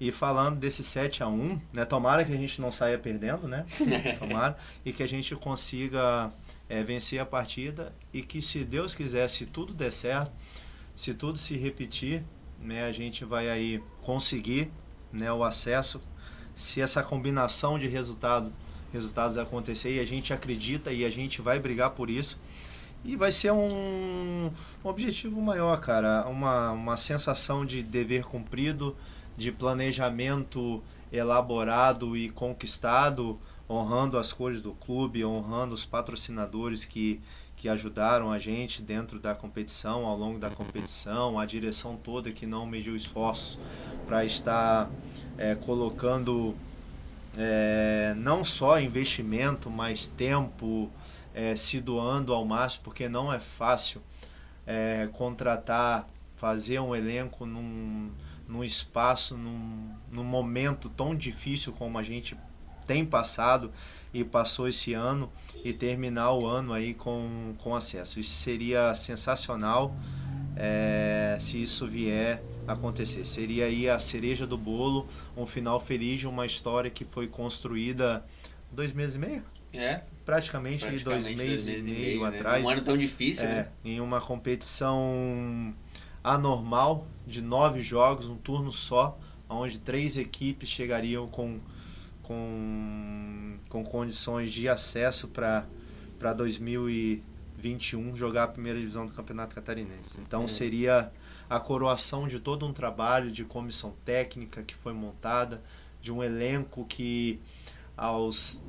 E falando desse 7 a 1 né? Tomara que a gente não saia perdendo, né? (laughs) Tomara. e que a gente consiga é, vencer a partida e que se Deus quiser, se tudo der certo, se tudo se repetir, né? A gente vai aí conseguir né, o acesso. Se essa combinação de resultado, resultados acontecer e a gente acredita e a gente vai brigar por isso, e vai ser um, um objetivo maior, cara. Uma, uma sensação de dever cumprido, de planejamento elaborado e conquistado, honrando as cores do clube, honrando os patrocinadores que, que ajudaram a gente dentro da competição, ao longo da competição, a direção toda que não mediu esforço para estar é, colocando é, não só investimento, mas tempo, é, se doando ao máximo, porque não é fácil é, contratar, fazer um elenco num, num espaço, num, num momento tão difícil como a gente tem passado e passou esse ano e terminar o ano aí com, com acesso. Isso seria sensacional é, se isso vier acontecer. Seria aí a cereja do bolo, um final feliz uma história que foi construída dois meses e meio? É, praticamente, praticamente dois, dois meses, meses, e meio, né? atrás. Um ano tão difícil, é, né? Em uma competição anormal de nove jogos, um turno só, onde três equipes chegariam com, com, com condições de acesso para 2021 jogar a primeira divisão do Campeonato Catarinense. Então é. seria a coroação de todo um trabalho de comissão técnica que foi montada, de um elenco que aos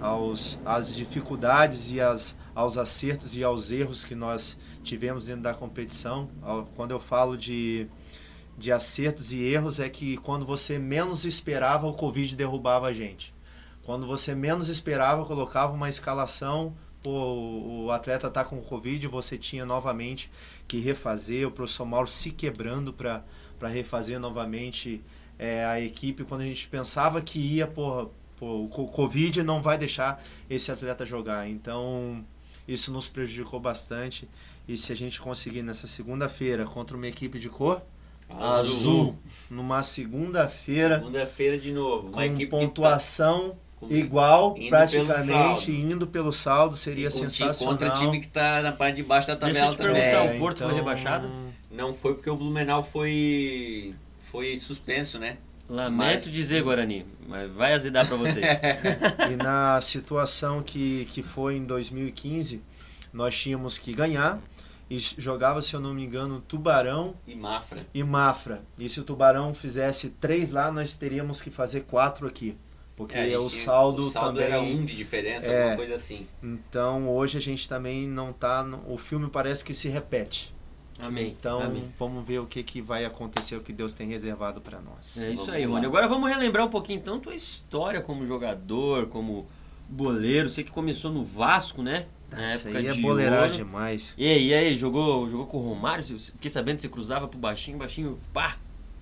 aos, às dificuldades e as, aos acertos e aos erros que nós tivemos dentro da competição. Quando eu falo de, de acertos e erros, é que quando você menos esperava, o Covid derrubava a gente. Quando você menos esperava, colocava uma escalação, pô, o atleta está com Covid, você tinha novamente que refazer, o professor Mauro se quebrando para refazer novamente é, a equipe. Quando a gente pensava que ia, porra, Pô, o Covid não vai deixar esse atleta jogar. Então, isso nos prejudicou bastante. E se a gente conseguir nessa segunda-feira contra uma equipe de cor azul, azul numa segunda-feira. Segunda-feira de novo. Uma com tá pontuação tá... igual, indo praticamente, pelo indo pelo saldo, seria sensacional. Contra time que está na parte de baixo da tabela Deixa eu te também. É, o Porto então... foi rebaixado? Não foi porque o Blumenau foi, foi suspenso, né? Lamento mas... dizer, Guarani, mas vai azedar para vocês. (laughs) (laughs) e na situação que, que foi em 2015, nós tínhamos que ganhar e jogava, se eu não me engano, Tubarão e Mafra. E Mafra. E se o Tubarão fizesse três lá, nós teríamos que fazer quatro aqui. Porque é, o, saldo o saldo também. era um de diferença, é, alguma coisa assim. Então hoje a gente também não tá. No, o filme parece que se repete. Amém. Então, Amém. vamos ver o que, que vai acontecer, o que Deus tem reservado para nós. É isso aí, Rony. Agora vamos relembrar um pouquinho então tua história como jogador, como boleiro. Você que começou no Vasco, né? Isso aí é boleirar demais. E aí, e aí, jogou, jogou com o Romário? Fiquei sabendo que você cruzava pro baixinho, baixinho, pá!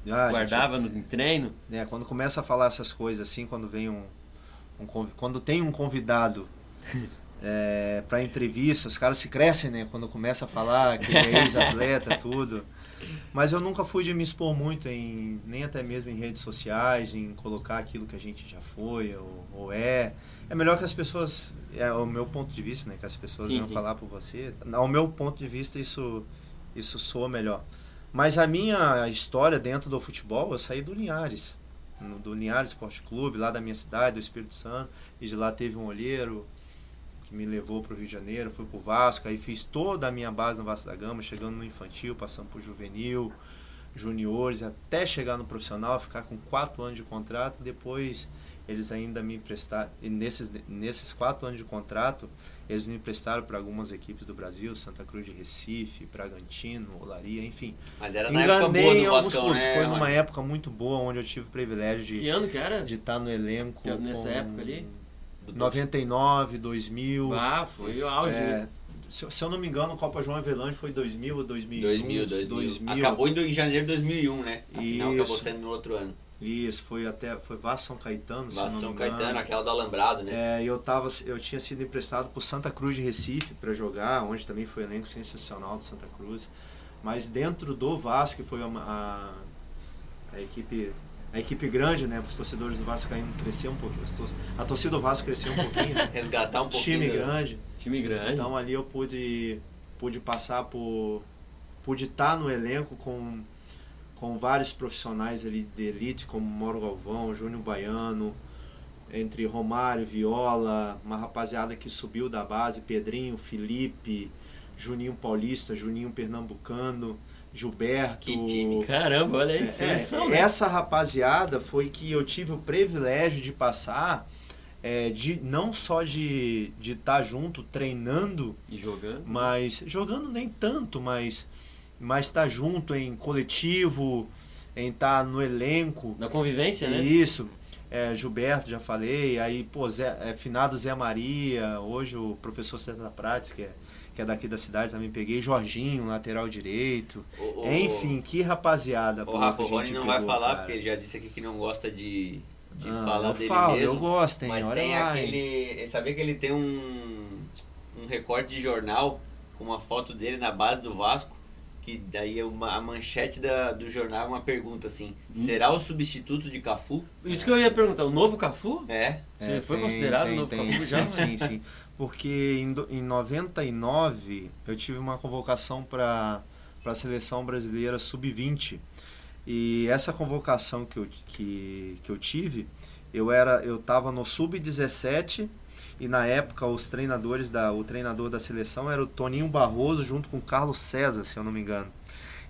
Ah, gente, guardava no em treino? né, quando começa a falar essas coisas assim, quando vem um, um quando tem um convidado (laughs) é, para entrevista, os caras se crescem, né? Quando começa a falar que é ex-atleta, (laughs) tudo. Mas eu nunca fui de me expor muito em nem até mesmo em redes sociais, em colocar aquilo que a gente já foi ou, ou é. É melhor que as pessoas, é o meu ponto de vista, né? Que as pessoas Sim, sim. falar por você. Ao meu ponto de vista, isso isso soa melhor. Mas a minha história dentro do futebol, eu saí do Linhares, do Linhares Esporte Clube, lá da minha cidade, do Espírito Santo, e de lá teve um olheiro que me levou para o Rio de Janeiro, fui para o Vasco, aí fiz toda a minha base no Vasco da Gama, chegando no infantil, passando por juvenil, juniores, até chegar no profissional, ficar com quatro anos de contrato, depois eles ainda me emprestaram, e nesses, nesses quatro anos de contrato, eles me emprestaram para algumas equipes do Brasil, Santa Cruz de Recife, Bragantino, Olaria, enfim. Mas era na época boa Enganei do Vascão, clubes. né? Foi numa época muito boa, onde eu tive o privilégio Que de ano que era? de estar no elenco. Que- nessa com época ali? Do 99, 2000. Ah, foi o auge. é, se, se eu não me engano, Copa João Avelange foi 2000 ou 2001. 2000, 2000. Acabou em, janeiro de 2001, né? Afinal, acabou sendo no outro ano. Isso, foi até foi Vasco São Caetano, se eu não Vasco São. Caetano, aquela do Alambrado, né? É, eu tava, eu tinha sido emprestado por Santa Cruz de Recife para jogar, onde também foi elenco sensacional do Santa Cruz. Mas dentro do Vasco, que foi a, a, a equipe a equipe grande, né, para os torcedores do Vasco caindo crescer um pouquinho, a torcida do Vasco cresceu um pouquinho, né? (laughs) Resgatar um pouquinho. time grande. Time grande. Então ali eu pude pude passar por pude estar no elenco com com vários profissionais ali de elite como Mauro Galvão, Júnior Baiano, entre Romário, Viola, uma rapaziada que subiu da base, Pedrinho, Felipe, Juninho Paulista, Juninho Pernambucano, Gilberto. Que time. Caramba, olha aí, É, seleção, é, né? Essa rapaziada foi que eu tive o privilégio de passar, é, de não só de estar de tá junto, treinando, E jogando. mas jogando nem tanto, mas mas estar junto em coletivo, em estar no elenco. Na convivência, né? Isso. É, Gilberto, já falei. Aí, pô, Zé, é, finado Zé Maria. Hoje o professor César Prates, que é, que é daqui da cidade, também peguei. Jorginho, lateral direito. O- o- Enfim, que rapaziada. O Rafa Rony não vai pegou, falar, cara. porque ele já disse aqui que não gosta de, de Ah, falar eu dele falo, mesmo. eu gosto, hein? Mas Olha tem lá, hein? aquele. Sabia que ele tem um, um recorte de jornal com uma foto dele na base do Vasco? Que daí é uma, a manchete da, do jornal é uma pergunta assim: Hum. será o substituto de Cafu? Isso que eu ia perguntar, o novo Cafu? É. Você É, foi tem- considerado tem- novo tem, Cafu (laughs) sim, já? Sim, sim. Porque em, em 99 eu tive uma convocação para a seleção brasileira sub-20. E essa convocação que eu, que, que eu tive, eu era eu estava no sub-17 e na época os treinadores da o treinador da seleção era o Toninho Barroso junto com o Carlos César, se eu não me engano.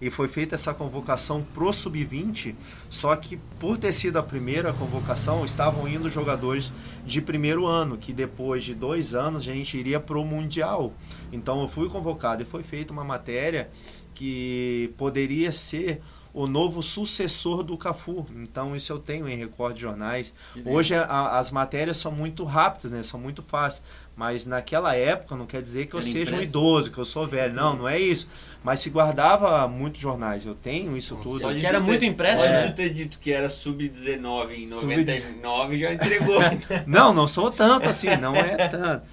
E foi feita essa convocação pro sub-20, só que por ter sido a primeira convocação, estavam indo jogadores de primeiro ano, que depois de dois anos a gente iria pro Mundial. Então eu fui convocado e foi feita uma matéria que poderia ser o novo sucessor do Cafu. Então isso eu tenho em recorde de jornais. Hoje a- as matérias são muito rápidas, né? São muito fáceis. Mas naquela época não quer dizer que eu Era seja um impresso. idoso, que eu sou velho. Não, não é isso. Mas se guardava muitos jornais. Eu tenho isso tudo. Só de que era tu muito ter- impresso, Pode né? tu ter dito que era sub-19 em Sub- 99 já entregou. (laughs) Não, não sou tanto assim, não é tanto.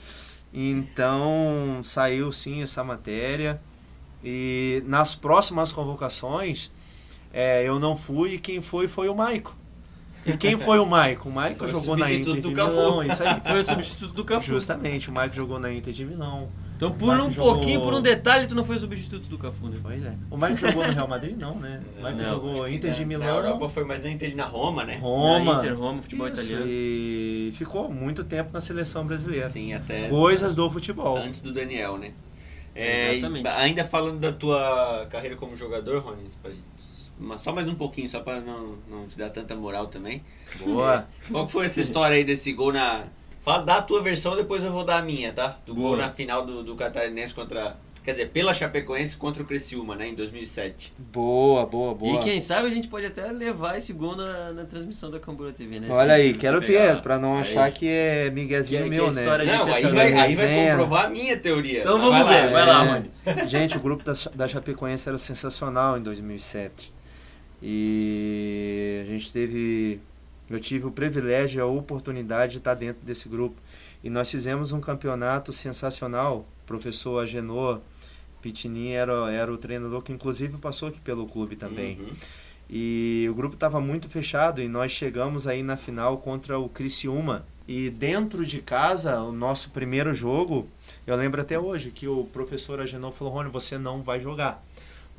Então saiu sim essa matéria. E nas próximas convocações é, eu não fui e quem foi foi o Maico. E quem foi o Maico? O Maico Foi o jogou na Inter de. Milão, isso aí. (laughs) Foi o substituto do Cafu. Justamente, o Maico jogou na Inter de Milão. Então, por um jogou- pouquinho, por um detalhe, tu não foi o substituto do Cafu, né? Pois é. O Maico jogou no Real Madrid, não, né? O Maico Não, jogou Inter na- de Na Milão. Europa foi mais na Inter na Roma, né? Roma. Na Inter, Roma, futebol Isso, italiano. E ficou muito tempo na seleção brasileira. Sim, até Coisas do futebol. antes do Daniel, né? É, Exatamente. ainda falando da tua carreira como jogador, Rony, pra gente- só mais um pouquinho, só pra não, não te dar tanta moral também. Boa. (laughs) Qual que foi essa história aí desse gol na. Fala, dá a tua versão, depois eu vou dar a minha, tá? Do gol Boa. na final do, do Catarinense contra. Quer dizer, pela Chapecoense contra o Criciúma, né? Em 2007. Boa, boa, boa. E quem sabe a gente pode até levar esse gol na, na transmissão da Cambura TV, né? Olha Se- aí, se quero ver, pra não Aí. achar que é Que- miguezinho que meu, a história né? de Não, aí vai, aí vai comprovar a minha teoria. Então vamos vai ver, lá. vai lá, É. Rony. Gente, o grupo da, da Chapecoense era sensacional em 2007. E a gente teve. Eu tive o privilégio e a oportunidade de estar dentro desse grupo. E nós fizemos um campeonato sensacional. O professor Agenor Pitini era, era o treinador que, inclusive, passou aqui pelo clube também. Uhum. E o grupo estava muito fechado e nós chegamos aí na final contra o Criciúma. E dentro de casa, o nosso primeiro jogo, eu lembro até hoje que o professor Agenor falou: Rony, você não vai jogar.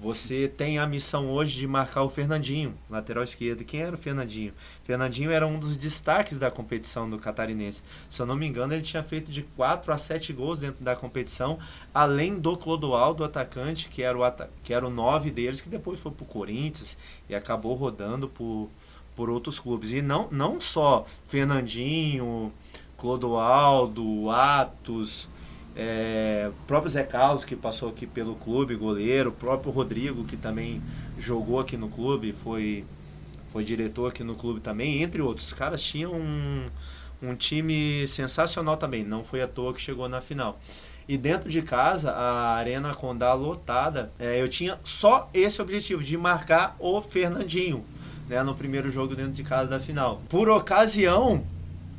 Você tem a missão hoje de marcar o Fernandinho, lateral esquerdo. Quem era o Fernandinho? Fernandinho era um dos destaques da competição do catarinense. Se eu não me engano, ele tinha feito de 4 a 7 gols dentro da competição, além do Clodoaldo, atacante, que era o, que era o 9 deles, que depois foi para o Corinthians e acabou rodando por, por outros clubes. E não, não só Fernandinho, Clodoaldo, Atos, é, próprio Zé Carlos, que passou aqui pelo clube, goleiro, próprio Rodrigo, que também jogou aqui no clube, foi, foi diretor aqui no clube também, entre outros. Os caras tinham um, um time sensacional também, não foi à toa que chegou na final. E dentro de casa, a Arena Condá lotada, é, eu tinha só esse objetivo, de marcar o Fernandinho, né, no primeiro jogo dentro de casa da final. Por ocasião,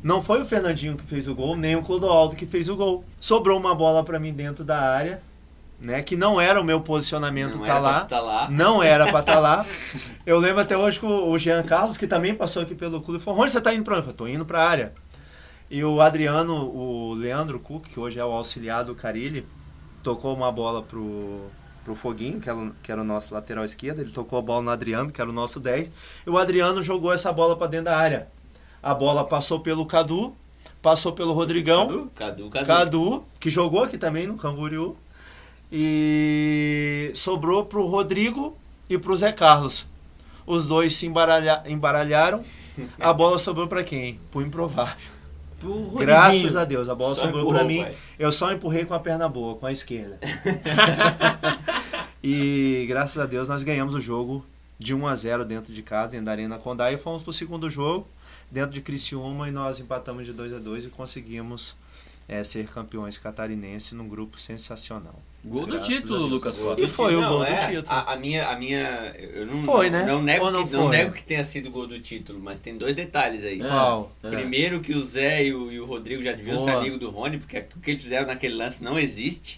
não foi o Fernandinho que fez o gol, nem o Clodoaldo que fez o gol. Sobrou uma bola para mim dentro da área, né? Que não era o meu posicionamento Não tá era lá. tá lá. Não era pra estar lá. (laughs) Eu lembro até hoje que o Jean Carlos, que também passou aqui pelo clube, falou: onde você tá indo pra onde? Eu falei, tô indo pra área. E o Adriano, o Leandro Cook, que hoje é o auxiliar do Carilli, tocou uma bola pro, pro Foguinho, que era, o- que era o nosso lateral esquerdo. Ele tocou a bola no Adriano, que era o nosso 10. E o Adriano jogou essa bola pra dentro da área. A bola passou pelo Cadu, passou pelo Rodrigão. Cadu, Cadu, Cadu. Cadu, que jogou aqui também no Camboriú. E sobrou pro Rodrigo e pro Zé Carlos. Os dois se embaralha- embaralharam. A bola sobrou para quem? Pro improvável. Pro. Graças a Deus, a bola Só sobrou para mim. pai. Eu só empurrei com a perna boa, com a esquerda. (laughs) e graças a Deus nós ganhamos o jogo de 1 a 0 dentro de casa, dentro da Arena Condá, e fomos pro segundo jogo dentro de Criciúma e nós empatamos de 2 a 2 e conseguimos eh, ser campeões catarinenses num grupo sensacional. Gol do Graças título. Lucas Gol Costa. E foi o Não, gol do é, título. A, a minha, a minha, eu não, Foi, não, né? não nego Ou não que, não foi? nego que tenha sido o gol do título, mas tem dois detalhes aí. É. Qual? É. Primeiro que o Zé e o, e o Rodrigo já deviam ser Boa. amigos do Rony, porque o que eles fizeram naquele lance não existe.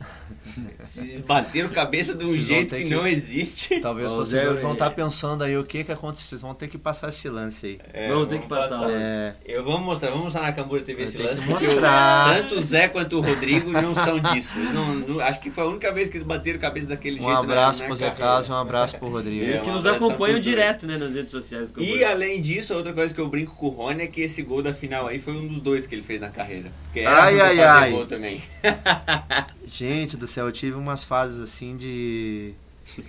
Se bateram cabeça de um Vocês jeito que, que- não existe. Talvez os o torcedores vão é- estar pensando aí o que que aconteceu. Vocês vão ter que passar esse lance aí. É, Vamos ter que passar. É, Eu vou mostrar, vamos mostrar na Cambura TV Vai esse lance, mostrar. o- tanto o Zé quanto o Rodrigo não são disso. Não- não- acho que foi a única vez que eles bateram cabeça daquele um jeito. na- abraço na pro Zé e um abraço pro Rodrigo. (laughs) Eles É, que um nos acompanham direto, né, nas redes sociais. E além disso, outra coisa que eu brinco com o Rony é que esse gol da final aí foi um dos dois que ele fez na carreira. Porque Ai, ai, ai. gol também. (laughs) (laughs) Gente do céu, eu tive umas fases assim de,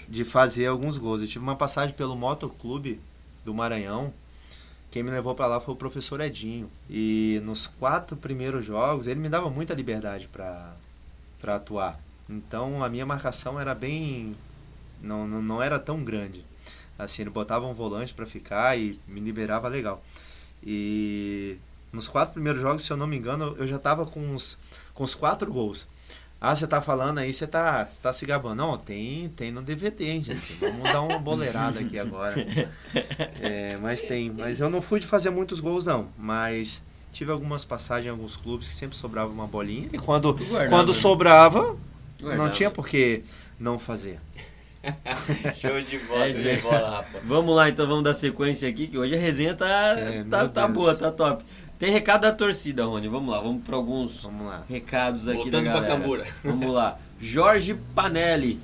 de fazer alguns gols. Eu tive uma passagem pelo Motoclube do Maranhão. Quem me levou pra lá foi o professor Edinho. E nos quatro primeiros jogos, ele me dava muita liberdade pra atuar. Então a minha marcação era bem. Não, não, não era tão grande. Assim, ele botava um volante pra ficar e me liberava legal. E nos quatro primeiros jogos, se eu não me engano, eu já tava com os, com os quatro gols. Ah, você tá falando aí, você tá, você tá se gabando. Não, tem, tem no DVD, hein, gente. Vamos dar uma boleirada aqui agora. (laughs) É, mas tem. Mas eu não fui de fazer muitos gols, não. Mas tive algumas passagens em alguns clubes que sempre sobrava uma bolinha. E quando, guardava, quando né? Sobrava, não tinha por que não fazer. (laughs) Show de bola, É de bola, rapaz. Vamos lá, então vamos dar sequência aqui, que hoje a resenha tá, É, tá, tá boa, tá top. Tem recado da torcida, Rony. Vamos lá, vamos para alguns Vamos lá. recados aqui Voltando da pra galera. Cambura. (laughs) Vamos lá. Jorge Panelli.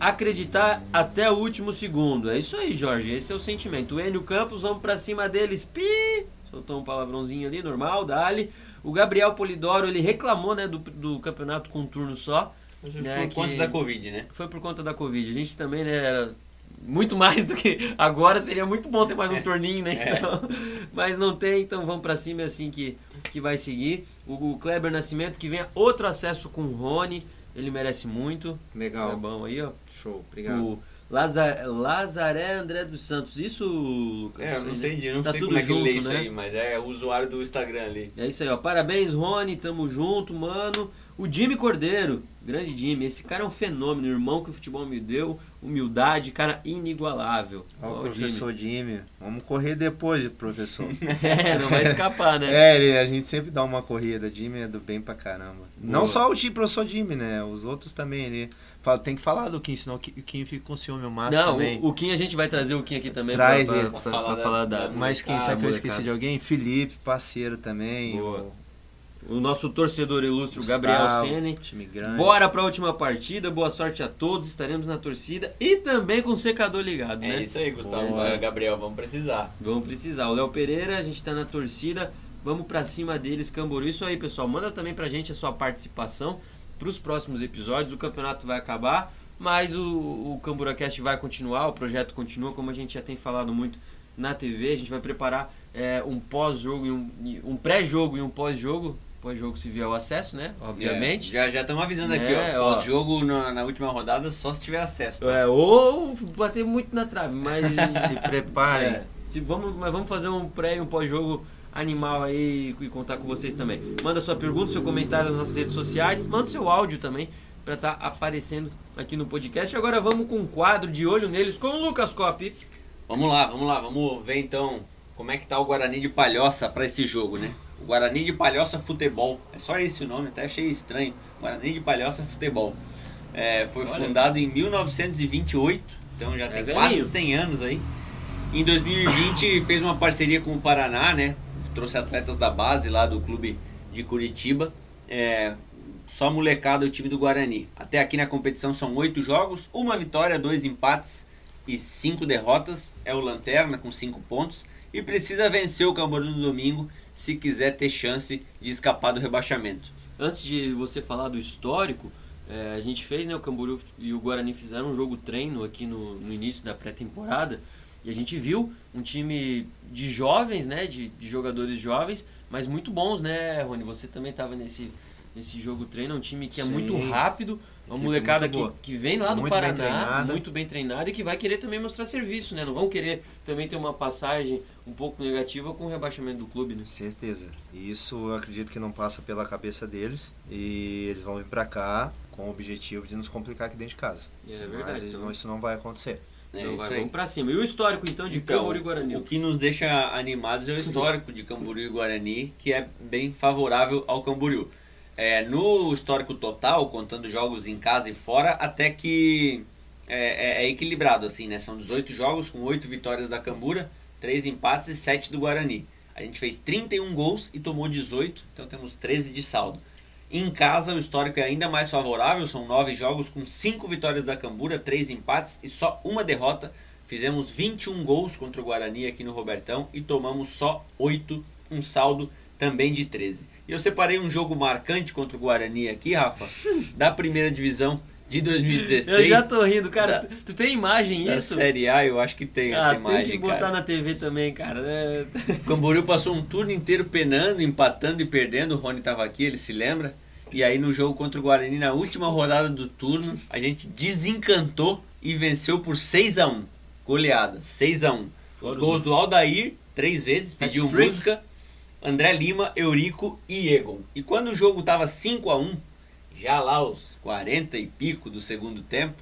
Acreditar até o último segundo. É isso aí, Jorge. Esse é o sentimento. O Enio Campos, vamos pra cima deles. Pi! Soltou um palavrãozinho ali, normal, dali. O Gabriel Polidoro, ele reclamou, né, do, do campeonato com um turno só. Por né, conta que da Covid, né? Foi por conta da Covid. A gente também, né, era muito mais do que agora. Seria muito bom ter mais um torninho, né? É. Então, (laughs) mas não tem, então vamos pra cima é assim que, que vai seguir. O, o Kleber Nascimento, que venha outro acesso com o Rony. Ele merece muito. Legal. É bom aí, ó. Show. Obrigado. O Laza- Lazaré André dos Santos. Isso, Lucas? É, eu não sei, não Tá sei tudo como é que ele lê isso né? aí, mas é o usuário do Instagram ali. É isso aí, ó. Parabéns, Rony. Tamo junto, mano. O Jimmy Cordeiro, grande Jimmy, esse cara é um fenômeno, irmão que o futebol me deu, humildade, cara inigualável. Ó, Ó, o professor Jimmy. Vamos correr depois, professor. (laughs) É, não vai escapar, né? É, ele- a gente sempre dá uma corrida. Jimmy é do bem pra caramba. Não Boa. só o Jimmy, professor Jimmy, né? Os outros também. Ele fala, tem que falar do Kim, senão o Kim- fica com ciúme. O Márcio Não, também. o, o Kim a gente vai trazer o Kim aqui também Traz pra, ele. pra- Pra pra- falar pra falar da- da. da- Mas quem Ah, sabe que eu esqueci de alguém? Felipe, parceiro também. Boa. O O nosso torcedor ilustre, o Gabriel Sene. Bora pra última partida, boa sorte a todos, estaremos na torcida e também com o secador ligado, né? É isso aí, Gustavo. Boa. Gabriel, vamos precisar. Vamos precisar. O Léo Pereira, a gente tá na torcida. Vamos pra cima deles, Camboriú. Isso aí, pessoal. Manda também pra gente a sua participação pros próximos episódios. O campeonato vai acabar, mas o, o CamburaCast vai continuar, o projeto continua, como a gente já tem falado muito na TV. A gente vai preparar é, um pós-jogo e um, um pré-jogo e um pós-jogo. Pós-jogo se vier o acesso, né? Obviamente. É, já já estamos avisando aqui, É, ó. ó. Pós-jogo na, na última rodada só se tiver acesso. Tá? É, ou bater muito na trave, mas. (laughs) Se preparem. É, se vamos, mas vamos fazer um pré e um pós-jogo animal aí e contar com vocês também. Manda sua pergunta, seu comentário nas nossas redes sociais, manda seu áudio também para estar aparecendo aqui no podcast. Agora vamos com um quadro de olho neles com o Lucas Cop. Vamos lá, vamos lá, vamos ver então como é que tá o Guarani de Palhoça para esse jogo, né? O Guarani de Palhoça Futebol. É só esse o nome, até achei estranho. Guarani de Palhoça Futebol. É, foi Olha. fundado em 1928, então já É tem velhinho. quase 100 anos aí. Em 2020 (coughs) fez uma parceria com o Paraná, né? Trouxe atletas da base lá do clube de Curitiba. É, só molecada o time do Guarani. Até aqui na competição são oito jogos, uma vitória, dois empates e cinco derrotas. É o Lanterna com cinco pontos e precisa vencer o Camboriú no domingo se quiser ter chance de escapar do rebaixamento. Antes de você falar do histórico, é, a gente fez, né? O Camboriú e o Guarani fizeram um jogo treino aqui no, no início da pré-temporada. E a gente viu um time de jovens, né? De, de jogadores jovens, mas muito bons, né, Rony? Você também estava nesse, nesse jogo treino. É um time que é Sim. muito rápido. Uma molecada que, que vem lá do Muito bem Paraná, treinada. muito bem treinada e que vai querer também mostrar serviço, né? Não vão querer também ter uma passagem um pouco negativa com o rebaixamento do clube, né? Certeza. E Isso eu acredito que não passa pela cabeça deles. E eles vão vir pra cá com o objetivo de nos complicar aqui dentro de casa. É verdade. Mas então- não- isso não vai acontecer. É Então isso vai, aí. vamos pra cima. E o histórico, então, de Então, Camboriú e Guarani? O que nos deixa animados é o histórico de Camboriú e Guarani, que é bem favorável ao Camboriú. É, no histórico total, contando jogos em casa e fora, até que é, é- é equilibrado, assim, né? São 18 jogos com 8 vitórias da Cambura, 3 empates e 7 do Guarani. A gente fez 31 gols e tomou 18, então temos 13 de saldo. Em casa, o histórico é ainda mais favorável, são 9 jogos com 5 vitórias da Cambura, 3 empates e só uma derrota. Fizemos 21 gols contra o Guarani aqui no Robertão e tomamos só 8, um saldo também de 13. E eu separei um jogo marcante contra o Guarani aqui, Rafa, da primeira divisão de 2016. (laughs) Eu já tô rindo, cara. Da- Tu, tem imagem Da isso? Série A, eu acho que tem ah, essa imagem, tem que botar cara. na TV também, cara. É... O Camboriú passou um turno inteiro penando, empatando e perdendo. O Rony tava aqui, ele se lembra. E aí no jogo contra o Guarani, na última rodada do turno, a gente desencantou e venceu por 6 a 1 Goleada, 6 a 1 Os gols do Aldair, três vezes, pediu música. André Lima, Eurico e Egon. E quando o jogo tava 5 a 1 já lá aos 40 e pico do segundo tempo,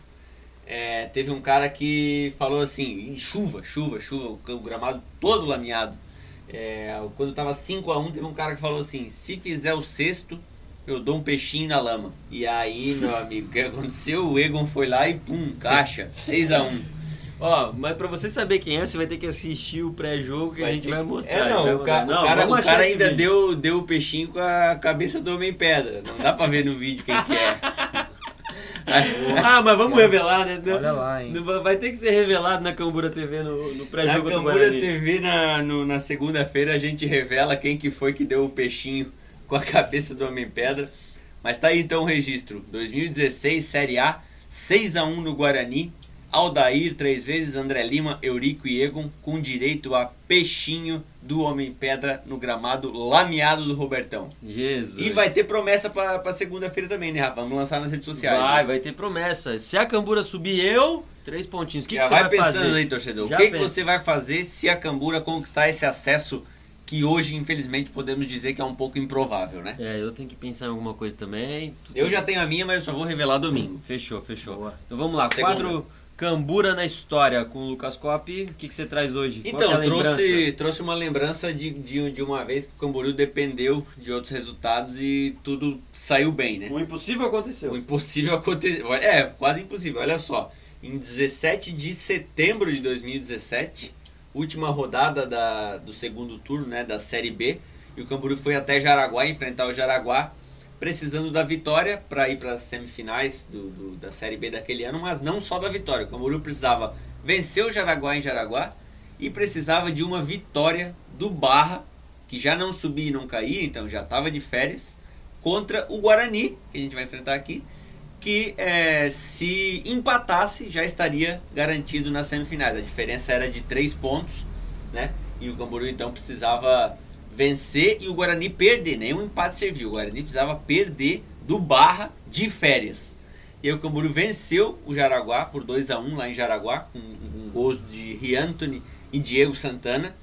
é, teve um cara que falou assim, "Ih, chuva, chuva, chuva, o gramado todo lameado. É, quando tava 5 a 1 teve um cara que falou assim, se fizer o sexto, eu dou um peixinho na lama. E aí, meu (laughs) amigo, o que aconteceu? O Egon foi lá e pum, caixa, (laughs) 6 a 1 Ó, mas pra você saber quem é, você vai ter que assistir o pré-jogo que a gente vai mostrar. É, não, vai o, ca- mostrar. o cara, o cara ainda vídeo. deu, deu o peixinho com a cabeça do Homem-Pedra. Não dá pra ver no vídeo quem que é. Ah, mas vamos revelar, né? Olha lá, hein? Não- Vai ter que ser revelado na Cambura TV no, no Na pré-jogo do Cambura Guarani. TV, na, no- na segunda-feira, a gente revela quem que foi que deu o peixinho com a cabeça do Homem-Pedra. Mas tá aí então o registro. 2016, Série A, 6 a 1 no Guarani. Aldair, três vezes, André Lima, Eurico e Egon, com direito a peixinho do Homem-Pedra no gramado lameado do Robertão. Jesus. E vai ter promessa pra, pra segunda-feira também, né, Rafa? Vamos lançar nas redes sociais. Vai, né? vai ter promessa. Se a Cambura subir eu, três pontinhos. O que, que você vai vai pensando fazer? aí, torcedor. Já o que, que você vai fazer se a Cambura conquistar esse acesso que hoje, infelizmente, podemos dizer que é um pouco improvável, né? É, eu tenho que pensar em alguma coisa também. Tu Eu tem- já tenho a minha, mas eu só vou revelar domingo. Fechou, fechou. Boa. Então vamos lá, Segunda. quadro Cambura na História com o Lucas Coppi. O que, que você traz hoje? Então, é trouxe, trouxe uma lembrança de, de, de uma vez que o Camboriú dependeu de outros resultados e tudo saiu bem, né? O impossível aconteceu. O impossível aconteceu. É, quase impossível. Olha só. Em 17 de setembro de 2017, última rodada da, do segundo turno né, da Série B, e o Camboriú foi até Jaraguá enfrentar o Jaraguá, precisando da vitória para ir para as semifinais do, do- da Série B daquele ano, mas não só da vitória. O Camboriú precisava vencer o Jaraguá em Jaraguá e precisava de uma vitória do Barra, que já não subia e não caía, então já estava de férias, contra o Guarani, que a gente vai enfrentar aqui, que é, se empatasse já estaria garantido nas semifinais. A diferença era de três pontos, né? E o Camboriú então precisava vencer e o Guarani perder. Nenhum empate serviu. O Guarani precisava perder do Barra de férias. E aí o Camboriú venceu o Jaraguá por 2 a 1 lá em Jaraguá, com um gols de Riantoni e Diego Santana.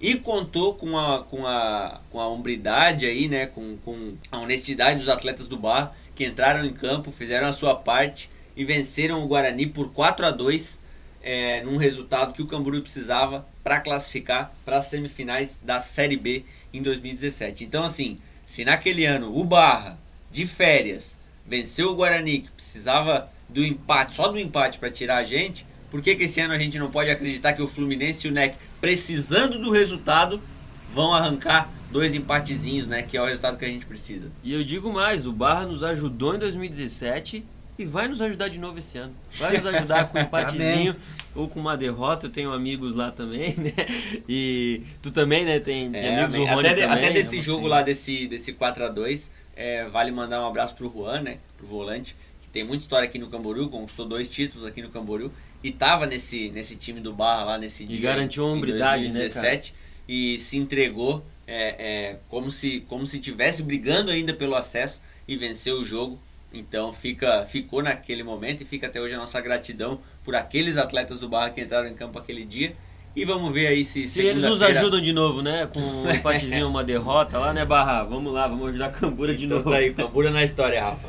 E contou com a, com a, com a hombridade aí, né? Com, com a honestidade dos atletas do Barra, que entraram em campo, fizeram a sua parte e venceram o Guarani por 4 a 2 é, num resultado que o Camboriú precisava para classificar para as semifinais da Série B em 2017. Então, assim, se naquele ano o Barra, de férias, venceu o Guarani, que precisava do empate, só do empate para tirar a gente, por que, que esse ano a gente não pode acreditar que o Fluminense e o NEC, precisando do resultado, vão arrancar dois empatezinhos, né? Que é o resultado que a gente precisa. E eu digo mais, o Barra nos ajudou em 2017 e vai nos ajudar de novo esse ano. Vai nos ajudar com um (laughs) empatezinho ou com uma derrota. Eu tenho amigos lá também, (laughs) né? E tu também, né? Tem, tem É, amigos do. Rony até, de- também. até desse né? jogo lá, desse, desse 4x2, é, vale mandar um abraço pro Juan, né? Pro volante, que tem muita história aqui no Camboriú, conquistou dois títulos aqui no Camboriú e tava nesse, nesse time do Barra lá nesse dia. garantiu a hombridade, né, 2017, E se entregou é, é, como se como se tivesse brigando ainda pelo acesso e venceu o jogo. Então fica, ficou naquele momento e fica até hoje a nossa gratidão por aqueles atletas do Barra que entraram em campo aquele dia. E vamos ver aí se Se eles nos ajudam de novo, né? Com um (laughs) empatezinho, uma derrota lá, né, Barra? Vamos lá, vamos ajudar a Cambura de Então novo. tá aí, Cambura na história, Rafa.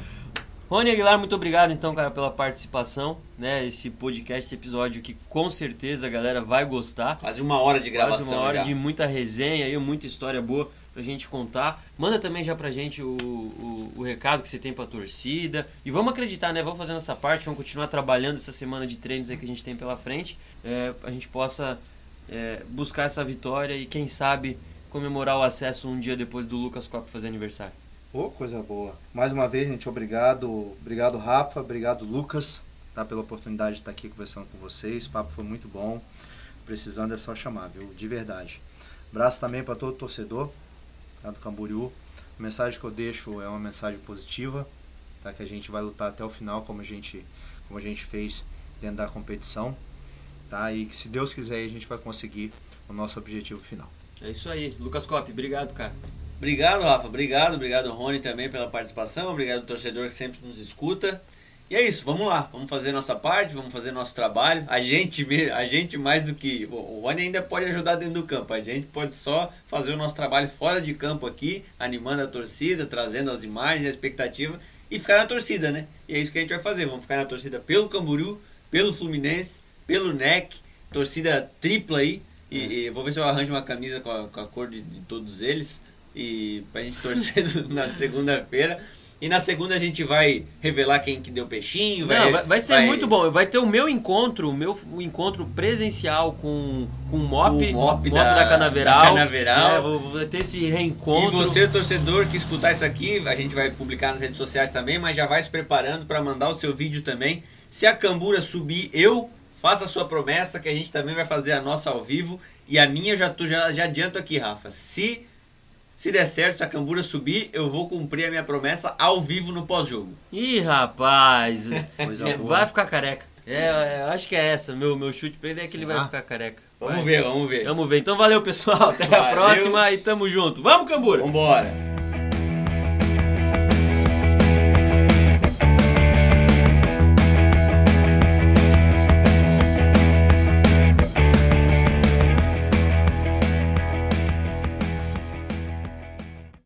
Rony Aguilar, muito obrigado então, cara, pela participação, né? Esse podcast, esse episódio que com certeza a galera vai gostar. Quase uma hora de gravação Quase uma hora já. de muita resenha e muita história boa pra gente contar. Manda também já pra gente o, o, o recado que você tem pra torcida. E vamos acreditar, né? Vamos fazer nossa parte, vamos continuar trabalhando essa semana de treinos aí que a gente tem pela frente. É, a gente possa é, buscar essa vitória e quem sabe comemorar o acesso um dia depois do Lucas Copa fazer aniversário. Ô, coisa boa. Mais uma vez, gente, obrigado. Obrigado, Rafa. Obrigado, Lucas, tá, pela oportunidade de estar aqui conversando com vocês. O papo foi muito bom. Precisando é só chamar, viu? De verdade. Abraço também para todo torcedor tá, do Camboriú. A mensagem que eu deixo é uma mensagem positiva, tá? Que a gente vai lutar até o final, como a gente, como a gente fez dentro da competição, tá? E que se Deus quiser, a gente vai conseguir o nosso objetivo final. É isso aí. Lucas Cop, obrigado, cara. Obrigado, Rafa. Obrigado. Obrigado, Rony, também pela participação. Obrigado, torcedor que sempre nos escuta. E é isso, vamos lá. Vamos fazer nossa parte, vamos fazer nosso trabalho. A gente, a gente mais do que. O Rony ainda pode ajudar dentro do campo. A gente pode só fazer o nosso trabalho fora de campo aqui, animando a torcida, trazendo as imagens, a expectativa e ficar na torcida, né? E é isso que a gente vai fazer. Vamos ficar na torcida pelo Camboriú, pelo Fluminense, pelo NEC, torcida tripla aí. E, e vou ver se eu arranjo uma camisa com a, com a cor de, de todos eles. E pra gente torcer (laughs) na segunda-feira. E na segunda a gente vai revelar quem que deu peixinho. Não, vai, vai ser muito bom. Vai ter o meu encontro, o meu o encontro presencial com, com o MOP, O MOP da- Canaveral. da Canaveral. É, vou, vou ter esse E reencontro. você, torcedor, que escutar isso aqui, a gente vai publicar nas redes sociais também, mas já vai se preparando para mandar o seu vídeo também. Se a Cambura subir, eu faça a sua promessa, que a gente também vai fazer a nossa ao vivo. E a minha já, já, já adianto aqui, Rafa. Se, se der certo, se a Cambura subir, eu vou cumprir a minha promessa ao vivo no pós-jogo. Ih, rapaz. (laughs) Vai ficar careca. É, é, acho que é essa. Meu, meu chute pra ele é que ele vai ficar careca. Vamos Vai. ver, vamos ver. Vamos ver. Então valeu, pessoal. Até a Valeu. próxima e tamo junto. Vamos, Cambura! Vambora.